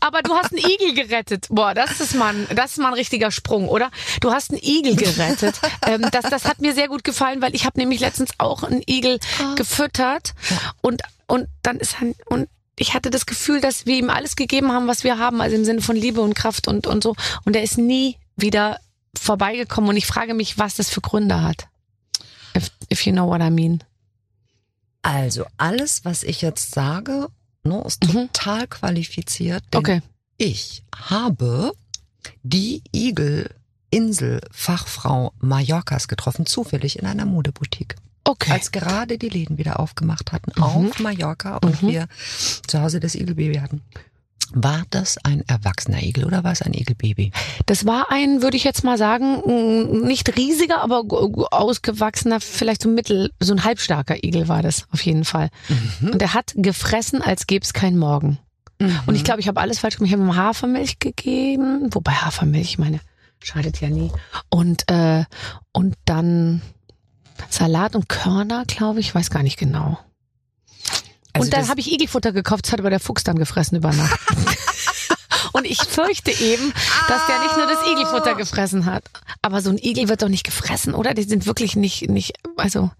Aber du hast einen Igel gerettet. Boah, das ist mal, ein, das ist mal ein richtiger Sprung, oder? Du hast einen Igel gerettet. Ähm, das, das hat mir sehr gut gefallen, weil ich habe nämlich letztens auch einen Igel gefüttert und und dann ist ein und ich hatte das Gefühl, dass wir ihm alles gegeben haben, was wir haben, also im Sinne von Liebe und Kraft und und so. Und er ist nie wieder vorbeigekommen. Und ich frage mich, was das für Gründe hat. If, if you know what I mean. Also alles, was ich jetzt sage, ne, ist Mhm. total qualifiziert. Denn Okay. Ich habe die Igel-Insel-Fachfrau Mallorcas getroffen, zufällig in einer Modeboutique. Okay. Als gerade die Läden wieder aufgemacht hatten Mhm. auf Mallorca und Mhm. wir zu Hause das Igelbaby hatten. War das ein erwachsener Igel oder war es ein Igelbaby? Das war ein, würde ich jetzt mal sagen, nicht riesiger, aber ausgewachsener, vielleicht so mittel, so ein halbstarker Igel war das auf jeden Fall. Und er hat gefressen, als gäbe es keinen Morgen. Und ich glaube, ich habe alles falsch gemacht. Ich habe ihm Hafermilch gegeben, wobei Hafermilch, ich meine, schadet ja nie. Und äh, und dann Salat und Körner, glaube ich, weiß gar nicht genau. Also und dann habe ich Igelfutter gekauft, das hat aber der Fuchs dann gefressen über Nacht. und ich fürchte eben, dass der nicht nur das Igelfutter gefressen hat. Aber so ein Igel wird doch nicht gefressen, oder? Die sind wirklich nicht, nicht, also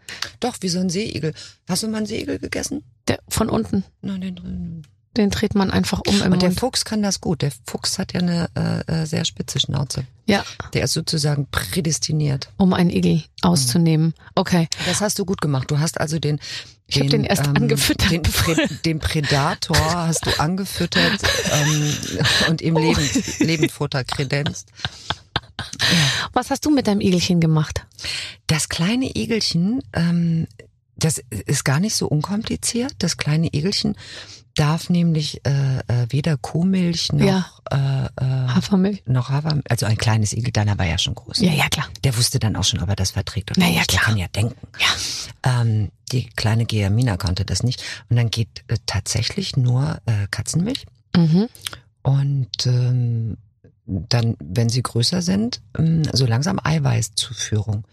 Doch, wie so ein Seeigel. Hast du mal einen Seeigel gegessen? der, von unten, Nein, den drin. den dreht man einfach um im Und der Mund. Fuchs kann das gut. Der Fuchs hat ja eine äh, äh, sehr spitze Schnauze. Ja, Der ist sozusagen prädestiniert. um einen Igel auszunehmen. Okay. Das hast du gut gemacht. Du hast also den Ich hab den erst angefüttert, Den, den Predator hast du angefüttert ähm, und ihm Lebend, Lebendfutter kredenzt. Was hast du mit deinem Igelchen gemacht? Das kleine Igelchen, ähm, das ist gar nicht so unkompliziert. Das kleine Igelchen darf nämlich äh, äh, weder Kuhmilch noch Ja. äh, äh, Hafermilch? noch Hafer, also ein kleines Igel, deiner war ja schon groß. Ja, ja, klar. Der wusste dann auch schon, ob er das verträgt oder Na ja, nicht. Der klar. kann ja denken. Ja. Ähm, die kleine Geamina konnte das nicht. Und dann geht äh, tatsächlich nur äh, Katzenmilch. Mhm. Und ähm, dann, wenn sie größer sind, ähm, so langsam Eiweißzuführung.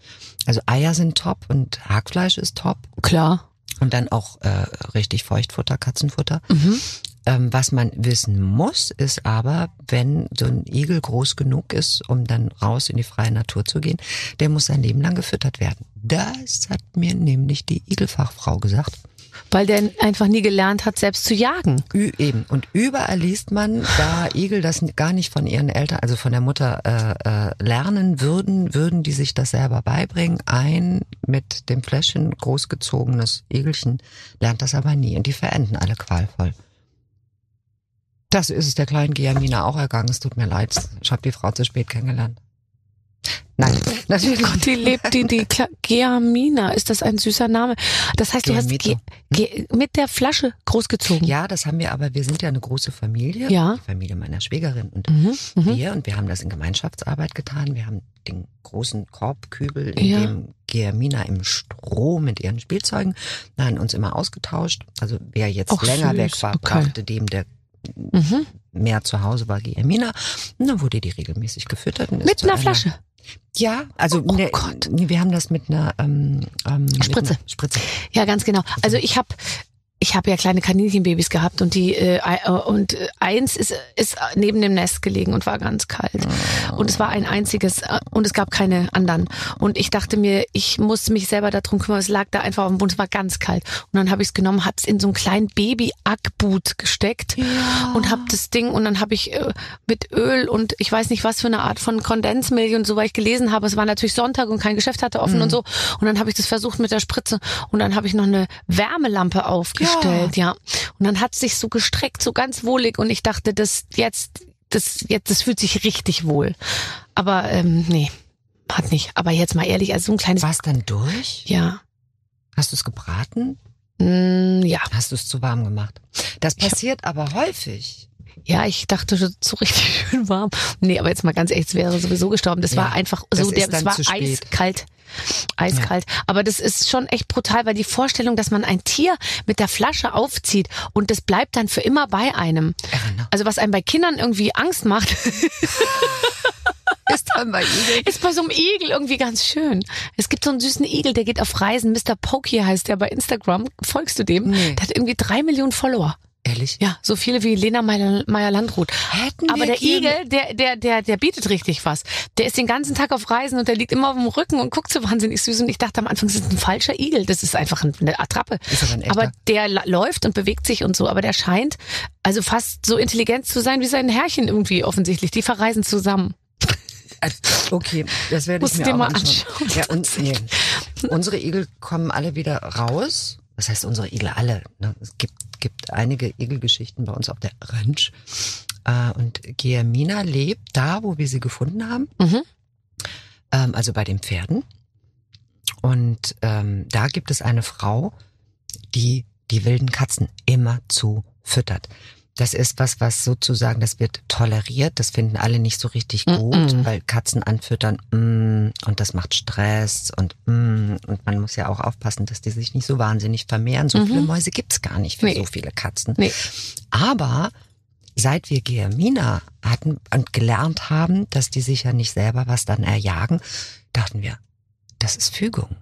Also Eier sind top und Hackfleisch ist top. Klar. Und dann auch äh, richtig Feuchtfutter, Katzenfutter. Mhm. Ähm, was man wissen muss, ist aber, wenn so ein Igel groß genug ist, um dann raus in die freie Natur zu gehen, der muss sein Leben lang gefüttert werden. Das hat mir nämlich die Igelfachfrau gesagt. Weil der einfach nie gelernt hat, selbst zu jagen. Ü eben. Und überall liest man, da Igel das gar nicht von ihren Eltern, also von der Mutter äh, äh, lernen würden, würden die sich das selber beibringen. Ein mit dem Fläschchen großgezogenes Igelchen lernt das aber nie. Und die verenden alle qualvoll. Das ist es der kleinen Giamina auch ergangen. Es tut mir leid. Ich habe die Frau zu spät kennengelernt. Nein, natürlich. Gott, die lebt, die, die Kla- Geamina, ist das ein süßer Name? Das heißt, du hast Geamito. Ge Ge mit der Flasche großgezogen. Ja, das haben wir, aber wir sind ja eine große Familie. Ja. Die Familie meiner Schwägerin und Mhm, mhm. wir. Und wir haben das in Gemeinschaftsarbeit getan. Wir haben den großen Korbkübel, in Ja. dem Germina im Stroh mit ihren Spielzeugen, nein, uns immer ausgetauscht. Also wer jetzt Ach, länger süß, weg war, okay. brachte dem, der Mhm. mehr zu Hause war, Germina. Und dann wurde die regelmäßig gefüttert. Mit einer Flasche. Ja, also Oh ne, Gott. wir haben das mit einer ähm, ähm, mit Spritze. Einer Spritze. Ja, ganz genau. Also ich habe ich habe ja kleine Kaninchenbabys gehabt und die äh, äh, und äh, eins ist ist neben dem Nest gelegen und war ganz kalt. Und es war ein einziges äh, und es gab keine anderen. Und ich dachte mir ich muss mich selber darum kümmern. Es lag da einfach auf dem Boden es war ganz kalt. Und dann habe ich es genommen habe es in so einen kleinen Baby Ackboot gesteckt und habe das Ding und dann habe ich äh, mit Öl und ich weiß nicht was für eine Art von Kondensmilch und so weil ich gelesen habe es war natürlich Sonntag und kein Geschäft hatte offen und so. Und dann habe ich das versucht mit der Spritze und dann habe ich noch eine Wärmelampe aufgestellt ja, und dann hat es sich so gestreckt so ganz wohlig und ich dachte das jetzt das jetzt das fühlt sich richtig wohl aber ähm, nee hat nicht aber jetzt mal ehrlich also so ein kleines War es dann durch? ja Hast du es gebraten? mm, ja Hast du es zu warm gemacht? Das passiert aber häufig. Ja, ich dachte schon so richtig schön warm. Nee, aber jetzt mal ganz ehrlich, es wäre sowieso gestorben. Das Ja, war einfach so, der, es war spät. Eiskalt. Eiskalt. Aber das ist schon echt brutal, weil die Vorstellung, dass man ein Tier mit der Flasche aufzieht und das bleibt dann für immer bei einem. Erinnere. Also was einem bei Kindern irgendwie Angst macht, Ist dann bei Igel. ist bei so einem Igel irgendwie ganz schön. Es gibt so einen süßen Igel, der geht auf Reisen. Mr. Pokey heißt der bei Instagram. Folgst du dem? Nee. Der hat irgendwie drei Millionen Follower. Ehrlich? Ja, so viele wie Lena Meyer-Landrut. Hätten Aber wir der Igel, der, der, der, der bietet richtig was. Der ist den ganzen Tag auf Reisen und der liegt immer auf dem Rücken und guckt so wahnsinnig süß. Und ich dachte am Anfang, das ist ein falscher Igel. Das ist einfach eine Attrappe. Ist aber ein. Aber der läuft und bewegt sich und so. Aber der scheint also fast so intelligent zu sein wie sein Herrchen irgendwie offensichtlich. Die verreisen zusammen. Äh, Okay, das werde ich Musst mir auch mal anschauen. anschauen. Ja, und, nee. Unsere Igel kommen alle wieder raus. Was heißt unsere Igel alle? ne? Es gibt, gibt einige Igelgeschichten bei uns auf der Ranch. Äh, Und Giamina lebt da, wo wir sie gefunden haben. Mhm. Ähm, Also bei den Pferden. Und ähm, da gibt es eine Frau, die die wilden Katzen immer zu füttert. Das ist was, was sozusagen, das wird toleriert, das finden alle nicht so richtig gut, Mm-mm. weil Katzen anfüttern mm, und das macht Stress und mm, und man muss ja auch aufpassen, dass die sich nicht so wahnsinnig vermehren. So viele Mäuse gibt's gar nicht für Nee. so viele Katzen. Nee. Aber seit wir Geamina hatten und gelernt haben, dass die sich ja nicht selber was dann erjagen, dachten wir, das ist Fügung.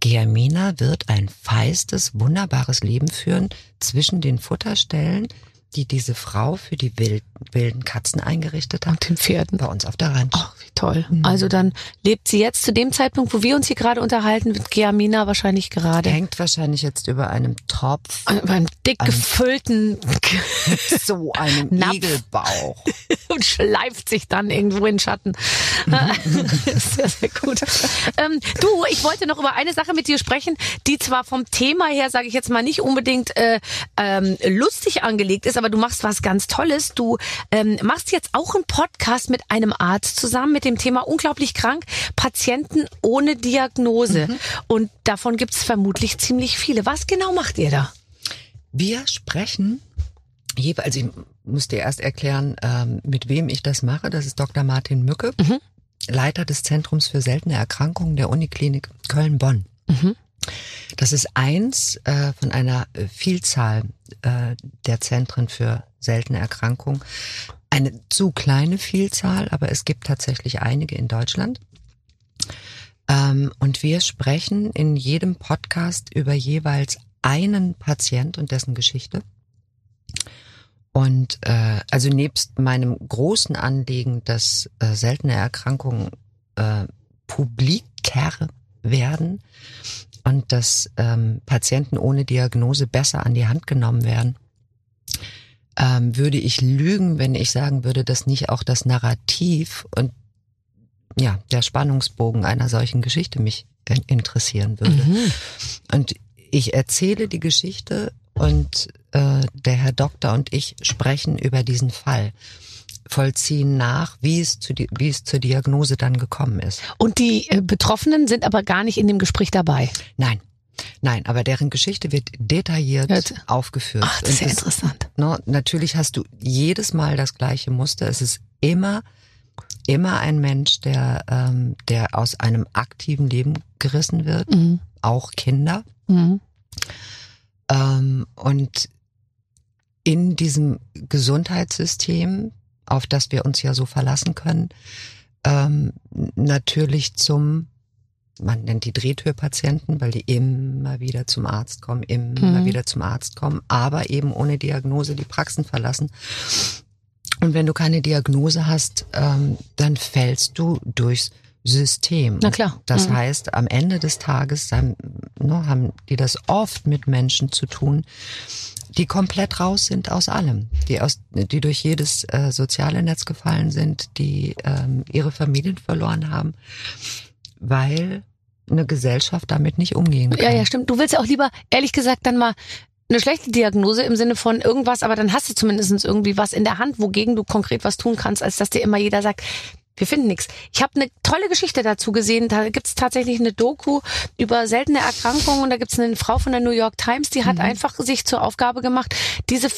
Geamina wird ein feistes, wunderbares Leben führen zwischen den Futterstellen, die diese Frau für die wilden, Katzen eingerichtet hat, Und den Pferden. bei uns auf der Ranch. Ach, wie toll. Mhm. Also dann lebt sie jetzt zu dem Zeitpunkt, wo wir uns hier gerade unterhalten, mit Geamina wahrscheinlich gerade Hängt wahrscheinlich jetzt über einem Topf, beim dick An- gefüllten so einem Napf. Igelbauch. und schleift sich dann irgendwo in den Schatten. sehr, sehr gut. Ähm, du, ich wollte noch über eine Sache mit dir sprechen, die zwar vom Thema her, sage ich jetzt mal, nicht unbedingt äh, ähm, lustig angelegt ist, aber du machst was ganz Tolles. Du ähm, machst jetzt auch einen Podcast mit einem Arzt zusammen mit dem Thema unglaublich krank, Patienten ohne Diagnose. Und davon gibt es vermutlich ziemlich viele. Was genau macht ihr da? Wir sprechen jeweils, also ich muss dir erst erklären, ähm, mit wem ich das mache. Das ist Dr. Martin Mücke, Mhm. Leiter des Zentrums für seltene Erkrankungen der Uniklinik Köln-Bonn. Mhm. Das ist eins äh, von einer äh, Vielzahl äh, der Zentren für seltene Erkrankungen. Eine zu kleine Vielzahl, aber es gibt tatsächlich einige in Deutschland. Ähm, und wir sprechen in jedem Podcast über jeweils einen Patient und dessen Geschichte. Und äh, also nebst meinem großen Anliegen, dass äh, seltene Erkrankungen äh, publiker werden und dass ähm, Patienten ohne Diagnose besser an die Hand genommen werden, ähm, würde ich lügen, wenn ich sagen würde, dass nicht auch das Narrativ und ja der Spannungsbogen einer solchen Geschichte mich interessieren würde. Mhm. Und ich erzähle die Geschichte und äh, der Herr Doktor und ich sprechen über diesen Fall, vollziehen nach, wie es, zu wie es zur Diagnose dann gekommen ist. Und die äh, Betroffenen sind aber gar nicht in dem Gespräch dabei. Nein, nein, aber deren Geschichte wird detailliert Hört- aufgeführt. Ach, das ist ja Und interessant. ne, natürlich hast du jedes Mal das gleiche Muster. Es ist immer, immer ein Mensch, der, ähm, der aus einem aktiven Leben gerissen wird, Mhm. auch Kinder. Mhm. Ähm, und in diesem Gesundheitssystem, auf das wir uns ja so verlassen können, ähm, natürlich zum, man nennt die Drehtürpatienten, weil die immer wieder zum Arzt kommen, immer Mhm. wieder zum Arzt kommen, aber eben ohne Diagnose die Praxen verlassen. Und wenn du keine Diagnose hast, ähm, dann fällst du durchs System. Na klar. Das Mhm. heißt, am Ende des Tages haben, ne, haben die das oft mit Menschen zu tun, die komplett raus sind aus allem, die aus, die durch jedes äh, soziale Netz gefallen sind, die ähm, ihre Familien verloren haben, weil eine Gesellschaft damit nicht umgehen kann. Ja, ja, stimmt. Du willst ja auch lieber, ehrlich gesagt, dann mal eine schlechte Diagnose im Sinne von irgendwas, aber dann hast du zumindest irgendwie was in der Hand, wogegen du konkret was tun kannst, als dass dir immer jeder sagt, wir finden nichts. Ich habe eine tolle Geschichte dazu gesehen. Da gibt's tatsächlich eine Doku über seltene Erkrankungen und da gibt's eine Frau von der New York Times, die hat einfach sich zur Aufgabe gemacht, diese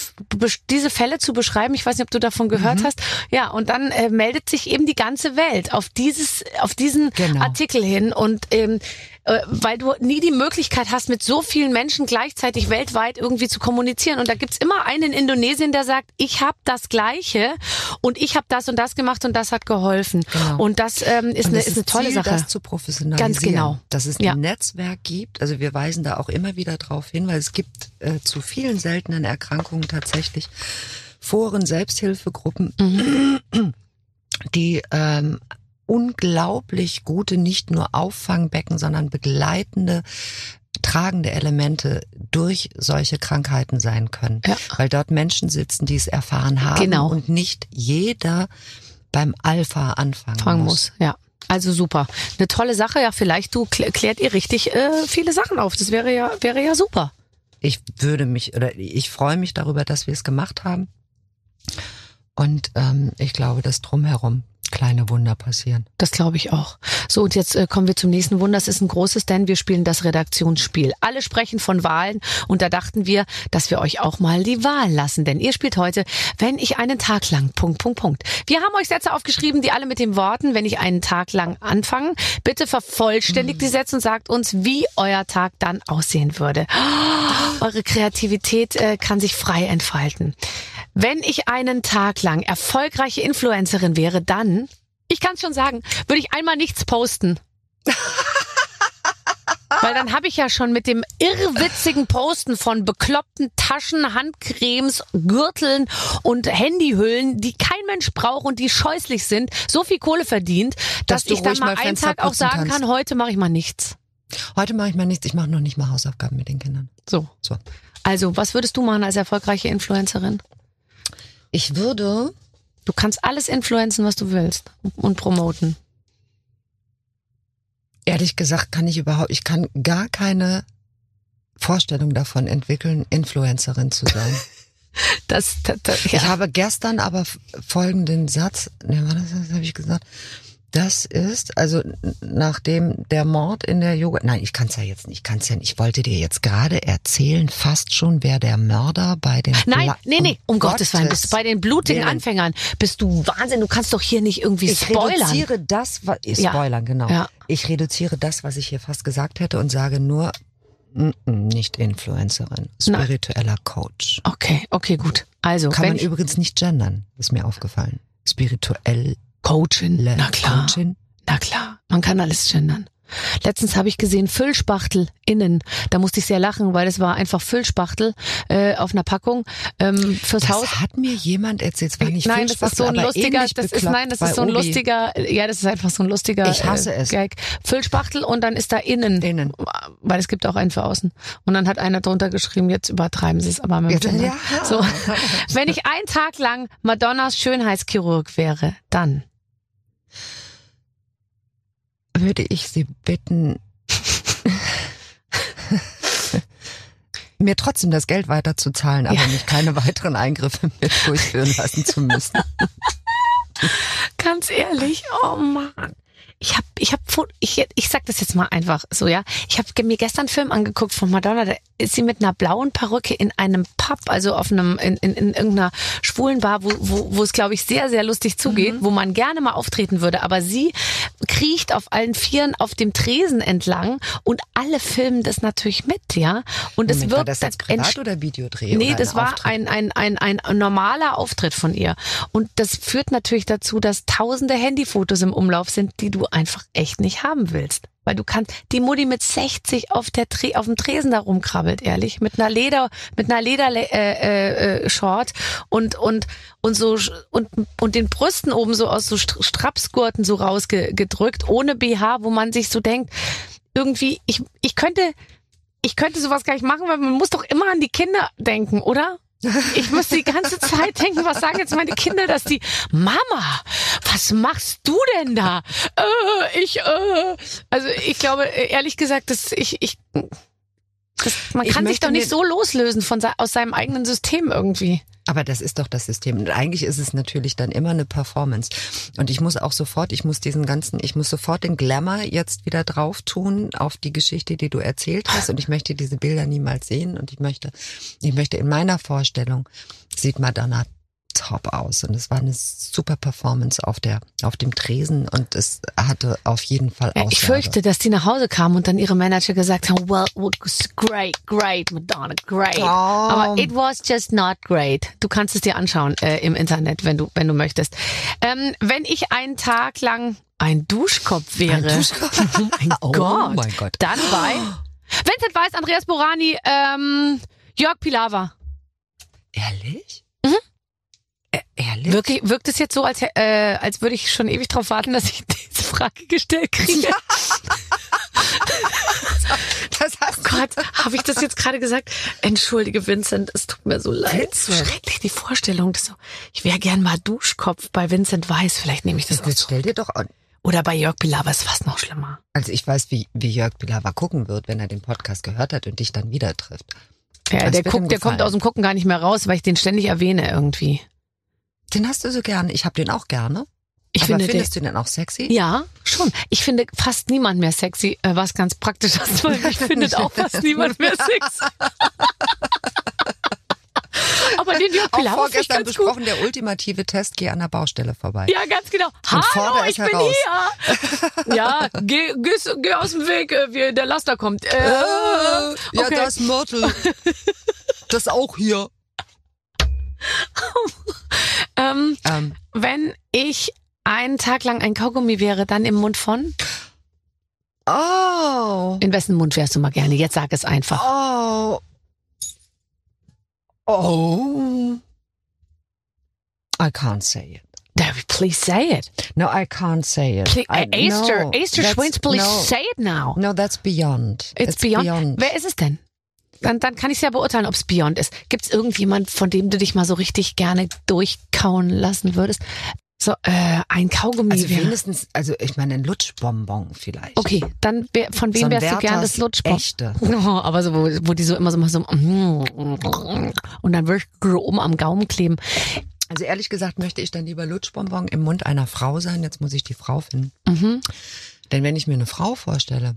diese Fälle zu beschreiben. Ich weiß nicht, ob du davon gehört hast. Ja, und dann äh, meldet sich eben die ganze Welt auf dieses auf diesen Genau. Artikel hin und ähm, äh, weil du nie die Möglichkeit hast, mit so vielen Menschen gleichzeitig weltweit irgendwie zu kommunizieren. Und da gibt's immer einen in Indonesien, der sagt, ich habe das Gleiche und ich habe das und das gemacht und das hat geholfen. Genau. Und das ähm, ist, Und eine, es ist eine tolle Ziel, Sache. das zu professionalisieren. Ganz genau. Dass es Ja. ein Netzwerk gibt. Also wir weisen da auch immer wieder drauf hin, weil es gibt äh, zu vielen seltenen Erkrankungen tatsächlich Foren, Selbsthilfegruppen, Mhm. die ähm, unglaublich gute, nicht nur Auffangbecken, sondern begleitende tragende Elemente durch solche Krankheiten sein können, Ja. weil dort Menschen sitzen, die es erfahren haben Genau. und nicht jeder beim Alpha anfangen Fragen muss. muss. Ja. Also super. Eine tolle Sache. Ja, vielleicht du klä- klärt ihr richtig äh, viele Sachen auf. Das wäre ja, wäre ja super. ich würde mich oder ich freue mich darüber, dass wir es gemacht haben. Und ähm, ich glaube, das drumherum kleine Wunder passieren. Das glaube ich auch. So, und jetzt äh, kommen wir zum nächsten Wunder. Das ist ein großes, denn wir spielen das Redaktionsspiel. Alle sprechen von Wahlen und da dachten wir, dass wir euch auch mal die Wahl lassen. Denn ihr spielt heute, wenn ich einen Tag lang, Punkt, Punkt, Punkt. Wir haben euch Sätze aufgeschrieben, die alle mit den Worten, wenn ich einen Tag lang anfangen. Bitte vervollständigt die Sätze und sagt uns, wie euer Tag dann aussehen würde. Eure Kreativität äh, kann sich frei entfalten. Wenn ich einen Tag lang erfolgreiche Influencerin wäre, dann, ich kann es schon sagen, würde ich einmal nichts posten. Weil dann habe ich ja schon mit dem irrwitzigen Posten von bekloppten Taschen, Handcremes, Gürteln und Handyhüllen, die kein Mensch braucht und die scheußlich sind, so viel Kohle verdient, dass, Dass ich dann mal mal einen Tag auch sagen kannst. kann, heute mache ich mal nichts. Heute mache ich mal nichts, ich mache noch nicht mal Hausaufgaben mit den Kindern. So. So. Also, was würdest du machen als erfolgreiche Influencerin? Ich würde, Du kannst alles influenzen, was du willst und promoten. ehrlich gesagt, kann ich überhaupt, ich kann gar keine Vorstellung davon entwickeln, Influencerin zu sein. Das, das, das Ich ja. habe gestern aber folgenden Satz, ne, war das, das habe ich gesagt. Das ist, also n- nachdem der Mord in der Yoga, nein, ich kann es ja jetzt nicht, ich kann es ja nicht, ich wollte dir jetzt gerade erzählen, fast schon, wer der Mörder bei den Nein, Bla- nee, nee, um Gottes Willen, bist du bei den blutigen Willen. Anfängern, bist du Wahnsinn, du kannst doch hier nicht irgendwie Ich spoilern. reduziere das, was, ich Ja. spoilern, genau. Ja. Ich reduziere das, was ich hier fast gesagt hätte und sage nur, mm, mm, nicht Influencerin, spiritueller Coach. Okay, okay, gut. Also, Kann man ich, übrigens nicht gendern, ist mir aufgefallen. Spirituelle Coachin, na klar, Coachin. na klar, man kann alles gendern. Letztens habe ich gesehen Füllspachtel innen. Da musste ich sehr lachen, weil es war einfach Füllspachtel äh, auf einer Packung ähm, fürs Das Haus. hat mir jemand erzählt. Es war nicht nein, das ist so ein lustiger, das ist nein, das ist so ein Obi. lustiger, ja, das ist einfach so ein lustiger Ich hasse äh, es. Gag. Füllspachtel und dann ist da innen, Innen. weil es gibt auch einen für außen. Und dann hat einer drunter geschrieben, jetzt übertreiben sie es, aber mit Ja, ja. So, wenn ich einen Tag lang Madonnas Schönheitschirurg wäre, dann Würde ich Sie bitten, mir trotzdem das Geld weiterzuzahlen, aber Ja. mich keine weiteren Eingriffe mehr durchführen lassen zu müssen. Ganz ehrlich, oh Mann. Ich hab, ich hab, Fo- ich, ich sag das jetzt mal einfach so, ja. Ich habe mir gestern einen Film angeguckt von Madonna, da ist sie mit einer blauen Perücke in einem Pub, also auf einem, in, in, in irgendeiner schwulen Bar, wo, wo, wo es, glaube ich, sehr, sehr lustig zugeht, wo man gerne mal auftreten würde. Aber sie kriecht auf allen Vieren auf dem Tresen entlang und alle filmen das natürlich mit, ja. Und es wird war das jetzt privat oder Videodreh? Nee, oder das war Auftritt? ein, ein, ein, ein normaler Auftritt von ihr. Und das führt natürlich dazu, dass tausende Handyfotos im Umlauf sind, die du einfach echt nicht haben willst. Weil du kannst, die Mutti mit 60 auf der Tre auf dem Tresen da rumkrabbelt, ehrlich, mit einer Leder, mit einer Leder äh, äh, äh, Short und und und so und und den Brüsten oben so aus so Str- Strapsgurten so rausgedrückt, ohne BH, wo man sich so denkt, irgendwie, ich ich könnte ich könnte sowas gar nicht machen, weil man muss doch immer an die Kinder denken, oder? Ich muss die ganze Zeit denken, was sagen jetzt meine Kinder, dass die Mama, was machst du denn da? Äh, ich, äh. Also ich glaube, ehrlich gesagt, dass ich, ich das, man kann sich doch nicht so loslösen von aus seinem eigenen System irgendwie. Aber das ist doch das System. Und eigentlich ist es natürlich dann immer eine Performance. Und ich muss auch sofort, ich muss diesen ganzen, ich muss sofort den Glamour jetzt wieder drauf tun auf die Geschichte, die du erzählt hast. Und ich möchte diese Bilder niemals sehen. Und ich möchte, ich möchte in meiner Vorstellung sieht Madonna top aus. Und es war eine super Performance auf der, auf dem Tresen. Und es hatte auf jeden Fall Aussage. Ich fürchte, dass die nach Hause kamen und dann ihre Manager gesagt haben, well, well, great, great, Madonna, great. Oh. Aber it was just not great. Du kannst es dir anschauen äh, im Internet, wenn du, wenn du möchtest. Ähm, wenn ich einen Tag lang ein Duschkopf wäre, Ein Duschkopf? oh mein Oh Gott, mein Gott. dann bei Vincent Weiß, Andreas Borani, ähm, Jörg Pilawa. Ehrlich? Ehrlich? Wirklich, wirkt es jetzt so, als, äh, als würde ich schon ewig darauf warten, dass ich diese Frage gestellt kriege? Das hast du Gott, habe ich das jetzt gerade gesagt? Entschuldige, Vincent, es tut mir so leid. So Vincent? schrecklich die Vorstellung. dass So, ich wäre gern mal Duschkopf bei Vincent Weiß. Vielleicht nehme ich das auch so. stell dir doch an. Oder bei Jörg Pilawa ist fast noch schlimmer. Also ich weiß, wie, wie Jörg Pilawa gucken wird, wenn er den Podcast gehört hat und dich dann wieder trifft. Ja, Das der guckt, der kommt aus dem Gucken gar nicht mehr raus, weil ich den ständig erwähne irgendwie. Den hast du so gerne. Ich habe den auch gerne. Ich Aber finde, findest du den auch sexy? ja, schon. Ich finde fast niemand mehr sexy, äh, was ganz praktisch ist, weil mich findet auch fast niemand mehr sexy. Aber den Jörg Auch Pilawa finde ich vorgestern ganz gut. besprochen, der ultimative Test, geh an der Baustelle vorbei. Ja, ganz genau. Hallo, fordere es ich bin heraus. hier. Ja, geh, geh, geh aus dem Weg, äh, wir, der Laster kommt. Äh, Äh, ja, okay. das Mörtel. Das auch hier. ähm, Ähm, wenn ich einen Tag lang ein Kaugummi wäre, dann im Mund von? oh. In wessen Mund wärst du mal gerne? Jetzt sag es einfach. Oh. Oh. I can't say it. Please say it. No, I can't say it. Please, I, Esther, no, Esther that's- Schwins, please no, say it now. No, that's beyond. It's, beyond. Wer ist es denn? Dann, dann kann ich ja beurteilen, ob es Beyond ist. Gibt es irgendjemand, von dem du dich mal so richtig gerne durchkauen lassen würdest? So, äh, ein Kaugummi Also wäre. wenigstens, also ich meine ein Lutschbonbon vielleicht. Okay, dann von wem So wärst du gern Werthers das Lutschbon? echte. Oh, aber so, wo, wo die so immer so mal so und dann wirklich oben am Gaumen kleben. Also ehrlich gesagt möchte ich dann lieber Lutschbonbon im Mund einer Frau sein. Jetzt muss ich die Frau finden. Mhm. Denn wenn ich mir eine Frau vorstelle,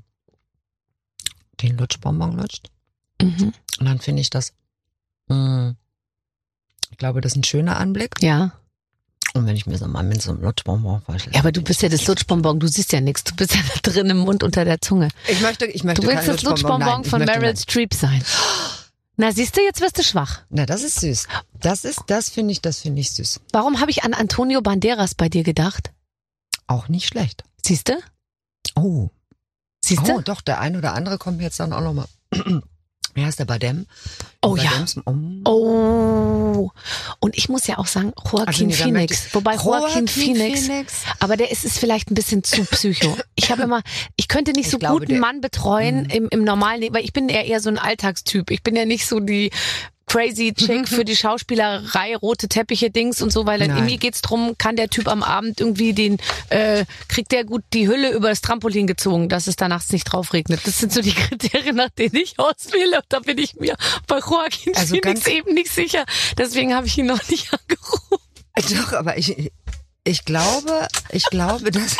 einen Lutschbonbon lutscht, Mhm. und dann finde ich das, mh, ich glaube, das ist ein schöner Anblick. Ja. Und wenn ich mir so mal mit so einem Lutschbonbon vorstelle. ja, aber du bist ja das Lutschbonbon, du siehst ja nichts, du bist ja da drin im Mund unter der Zunge. ich möchte, ich möchte Du willst das Lutschbonbon ich von Meryl. Streep sein. Na, siehst du, jetzt wirst du schwach. Na, das ist süß. Das ist, das finde ich, das finde ich süß. Warum habe ich an Antonio Banderas bei dir gedacht? Auch nicht schlecht. Siehst du? Oh, Siehst du? oh, doch, der ein oder andere kommt mir jetzt dann auch nochmal. Wie heißt der Badem? Oh ja. Oh. Oh. Und ich muss ja auch sagen, Joaquin Also Phoenix. Wobei Joaquin, Joaquin Phoenix, Phoenix. aber der ist es vielleicht ein bisschen zu psycho. Ich habe immer, ich könnte nicht Ich so glaube, gut einen der- Mhm. Mann betreuen im, im normalen Leben, weil ich bin eher, eher so ein Alltagstyp. Ich bin ja nicht so die crazy Chick für die Schauspielerei, rote Teppiche Dings und so, weil dann irgendwie geht's drum, kann der Typ am Abend irgendwie den, äh, kriegt der gut die Hülle über das Trampolin gezogen, dass es da nachts nicht drauf regnet. Das sind so die Kriterien, nach denen ich auswähle. Und da bin ich mir bei Joaquin Also Phoenix eben nicht sicher. Deswegen habe ich ihn noch nicht angerufen. Doch, aber ich, ich glaube, ich glaube, dass,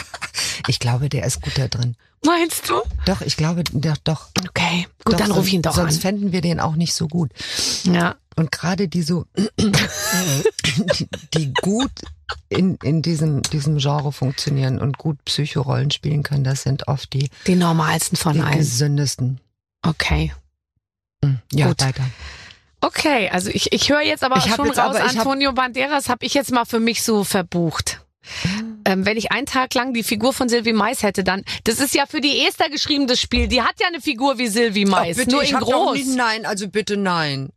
ich glaube, der ist gut da drin. Meinst du? Doch, ich glaube, doch, doch. Okay, gut, doch, dann ruf ich ihn doch Sonst an. fänden wir den auch nicht so gut. Ja. Und gerade die so, die, die gut in, in diesem, diesem Genre funktionieren und gut Psychorollen spielen können, das sind oft die, Die normalsten von die allen. gesündesten. Okay. Hm, Ja, Gut. weiter. Okay, also ich, ich höre jetzt aber Ich schon raus, aber- ich hab- Antonio Banderas habe ich jetzt mal für mich so verbucht. Ähm, wenn ich einen Tag lang die Figur von Sylvie Mais hätte, dann, das ist ja für die Esther geschrieben, das Spiel. Die hat ja eine Figur wie Sylvie Mais, nur ich in groß. nie- nein, also bitte nein.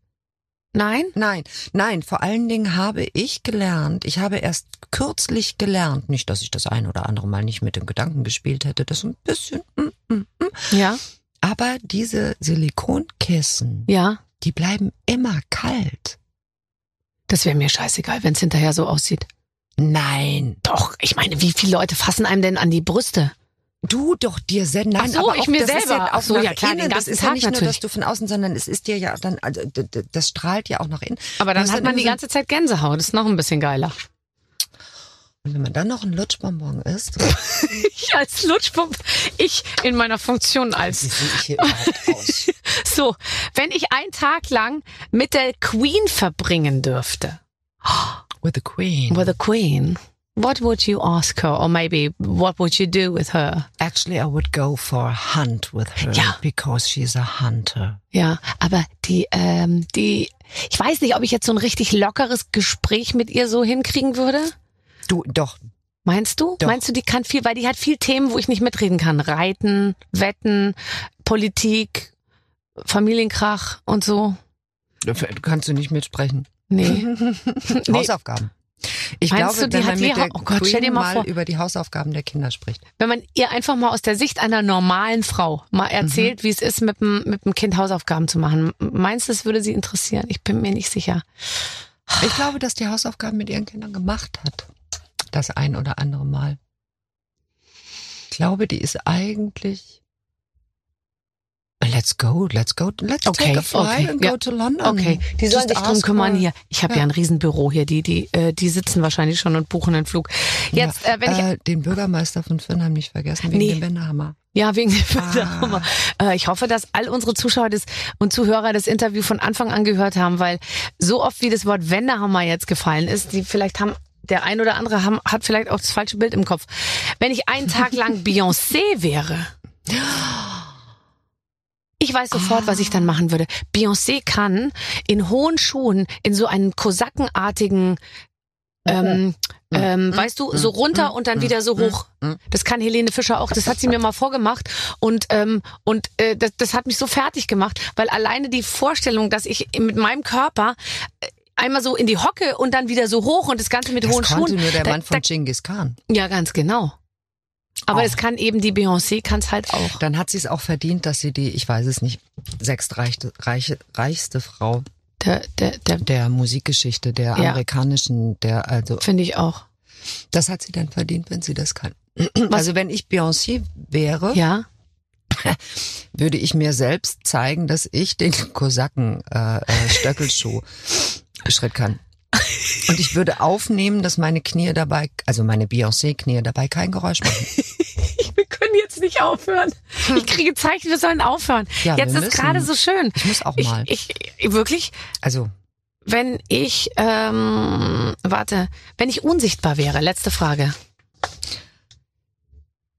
Nein? Nein, nein, vor allen Dingen habe ich gelernt, ich habe erst kürzlich gelernt, nicht, dass ich das ein oder andere Mal nicht mit den Gedanken gespielt hätte, das ein bisschen, mm, mm, mm. Ja, aber diese Silikonkissen, ja. die bleiben immer kalt. Das wäre mir scheißegal, wenn es hinterher so aussieht. Nein, Doch, ich meine, wie viele Leute fassen einem denn an die Brüste? du doch dir selbst, nein, Ach so, aber ich auch, mir das Ist selber. ja Ach auch so, ja klar, den innen. ganzen das ist Tag ja nicht nur, natürlich. dass du von außen, sondern es ist dir ja dann, also das strahlt ja auch nach innen. Aber dann Das hat ist man die ganze Zeit Gänsehaut. Das ist noch ein bisschen geiler. Und wenn man dann noch ein Lutschbonbon isst, Ich als Lutschpump, ich in meiner Funktion wie als sehe ich hier überhaupt aus? So, wenn ich einen Tag lang mit der Queen verbringen dürfte, With the Queen. with the Queen, what would you ask her? Or maybe what would you do with her? Actually, I would go for a hunt with her Ja. because she's a hunter. Ja, aber die, ähm, die, ich weiß nicht, ob ich jetzt so ein richtig lockeres Gespräch mit ihr so hinkriegen würde. Du, doch. Meinst du? Doch. Meinst du, die kann viel, weil die hat viel Themen, wo ich nicht mitreden kann. Reiten, Wetten, Politik, Familienkrach und so. Du kannst du nicht mitsprechen. Nee. nee. Hausaufgaben. Ich Meinst glaube, du, die wenn hat man mit der oh Gott, Queen mal mal vor. über die Hausaufgaben der Kinder spricht. wenn man ihr einfach mal aus der Sicht einer normalen Frau mal erzählt, wie es ist, mit dem, mit dem Kind Hausaufgaben zu machen. Meinst du, das würde sie interessieren? Ich bin mir nicht sicher. Ich glaube, dass die Hausaufgaben mit ihren Kindern gemacht hat. Das ein oder andere Mal. Ich glaube, die ist eigentlich Let's go, let's go, let's Okay, take a flight okay, and ja. go to London. Okay, die sollen sich drum kümmern hier. Ich habe ja. Ja. ein Riesenbüro hier, die, die, äh, die sitzen wahrscheinlich schon und buchen einen Flug. Jetzt, ja, äh, wenn ich äh, den Bürgermeister von Firnheim nicht vergessen, wegen Nee. dem Wendehammer. Ja, wegen dem Ah. äh, Ich hoffe, dass all unsere Zuschauer das und Zuhörer das Interview von Anfang an gehört haben, weil so oft wie das Wort Wendehammer jetzt gefallen ist, die vielleicht haben der ein oder andere haben, hat vielleicht auch das falsche Bild im Kopf. Wenn ich einen Tag lang Beyoncé wäre, ich weiß sofort, was ich dann machen würde. Beyoncé kann in hohen Schuhen, in so einen kosakenartigen, ähm, ähm, weißt du, so runter und dann wieder so hoch. Das kann Helene Fischer auch. Das hat sie mir mal vorgemacht und ähm, und äh, das, das hat mich so fertig gemacht, weil alleine die Vorstellung, dass ich mit meinem Körper äh, einmal so in die Hocke und dann wieder so hoch und das Ganze mit Das hohen konnte Schuhen. nur der da, Mann von Genghis Khan. ja, ganz genau. Aber Auch. es kann eben die Beyoncé, kann es halt auch. Dann hat sie es auch verdient, dass sie die, ich weiß es nicht, sechstreichste, reiche, reichste Frau Der, der, der, der Musikgeschichte, der Ja. amerikanischen, der, also, finde ich auch. das hat sie dann verdient, wenn sie das kann. Also wenn ich Beyoncé wäre, Ja. würde ich mir selbst zeigen, dass ich den Kosaken äh, äh, Stöckelschuh Schritt kann. Und ich würde aufnehmen, dass meine Knie dabei, also meine Beyoncé-Knie dabei kein Geräusch machen. Wir können jetzt nicht aufhören. Ich kriege Zeichen, wir sollen aufhören. Ja, jetzt ist gerade so schön. Ich muss auch mal. ich, ich wirklich, Also, wenn ich, ähm, warte, wenn ich unsichtbar wäre, letzte Frage.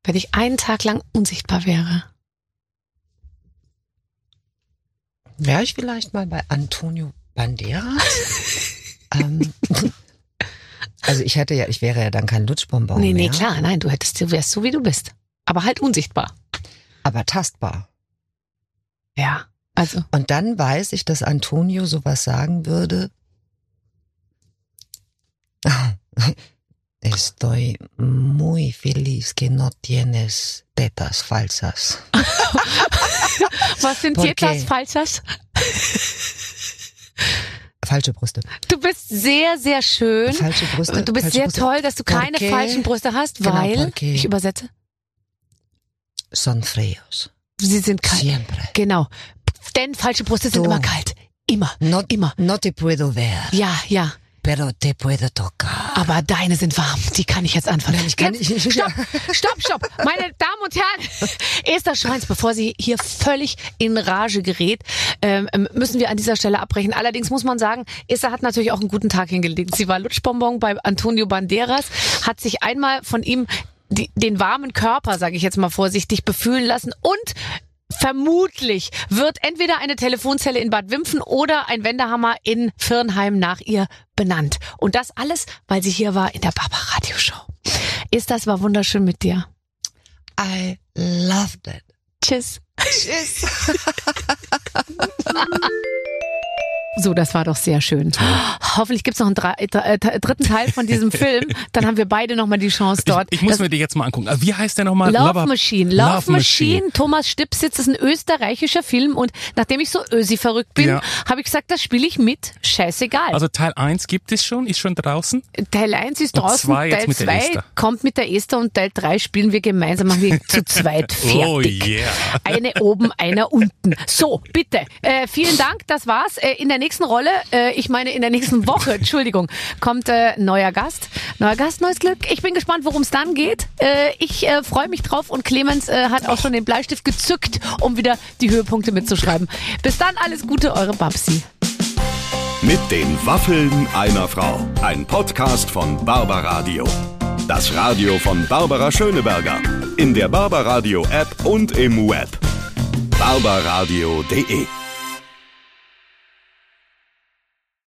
Wenn ich einen Tag lang unsichtbar wäre. wäre ich vielleicht mal bei Antonio Banderas? ähm, also ich hätte ja, ich wäre ja dann kein Lutschbonbon nee, nee, mehr, klar, nein, du hättest, du wärst so wie du bist. Aber halt unsichtbar. aber tastbar. Ja. Also, Und dann weiß ich, dass Antonio sowas sagen würde. Estoy muy feliz que no tienes tetas falsas. was sind qué? Falsas? Falsche Brüste. Du bist sehr, sehr schön. Falsche Brüste. Du bist sehr Brüste. toll, dass du keine Porque falschen Brüste hast, Genau, weil, porque- ich übersetze, Son fríos. sie sind kalt. Siempre. Genau. Denn falsche Brüste sind Du. immer kalt. Immer. No, Immer. no te puedo ver, Ja, ja. Pero te puedo tocar. Aber deine sind warm. Die kann ich jetzt anfangen. Nein, ich kann jetzt, nicht- Stopp, stopp, stopp. Meine Damen und Herren, Esther Schweins, bevor sie hier völlig in Rage gerät, ähm, müssen wir an dieser Stelle abbrechen. Allerdings muss man sagen, Esther hat natürlich auch einen guten Tag hingelegt. Sie war Lutschbonbon bei Antonio Banderas, hat sich einmal von ihm die, den warmen Körper, sage ich jetzt mal vorsichtig, befühlen lassen und Vermutlich wird entweder eine Telefonzelle in Bad Wimpfen oder ein Wendehammer in Firnheim nach ihr benannt. Und das alles, weil sie hier war in der Barbara Radio Show. Ist das war wunderschön mit dir. I loved it. Tschüss. Tschüss. So, das war doch sehr schön. Hoffentlich gibt's noch einen drei, äh, dritten Teil von diesem Film. Dann haben wir beide nochmal die Chance dort. Ich, ich muss Das- mir die jetzt mal angucken. Ah, Wie heißt der nochmal? Love Lover- Machine. Love, Love Machine. Machine. Thomas Stipsitz ist ein österreichischer Film und nachdem ich so ösi verrückt bin, Ja. habe ich gesagt, das spiele ich mit. Scheißegal. Also Teil 1 gibt es schon, ist schon draußen. Teil 1 ist Und draußen, zwei jetzt Teil mit der 2 Esther. kommt mit der Esther und Teil 3 spielen wir gemeinsam, machen wir zu zweit fertig. Oh yeah. Eine oben, einer unten. So, bitte. Äh, vielen Dank, das war's. Äh, in der nächsten Rolle, äh, ich meine in der nächsten Woche, Entschuldigung, kommt äh, neuer Gast. Neuer Gast, neues Glück. Ich bin gespannt, worum es dann geht. Äh, ich äh, freue mich drauf und Clemens hat auch schon den Bleistift gezückt, um wieder die Höhepunkte mitzuschreiben. Bis dann, alles Gute, eure Babsi. Mit den Waffeln einer Frau. Ein Podcast von Barbaradio. Das Radio von Barbara Schöneberger. In der Barbaradio App und im Web. barbaradio.de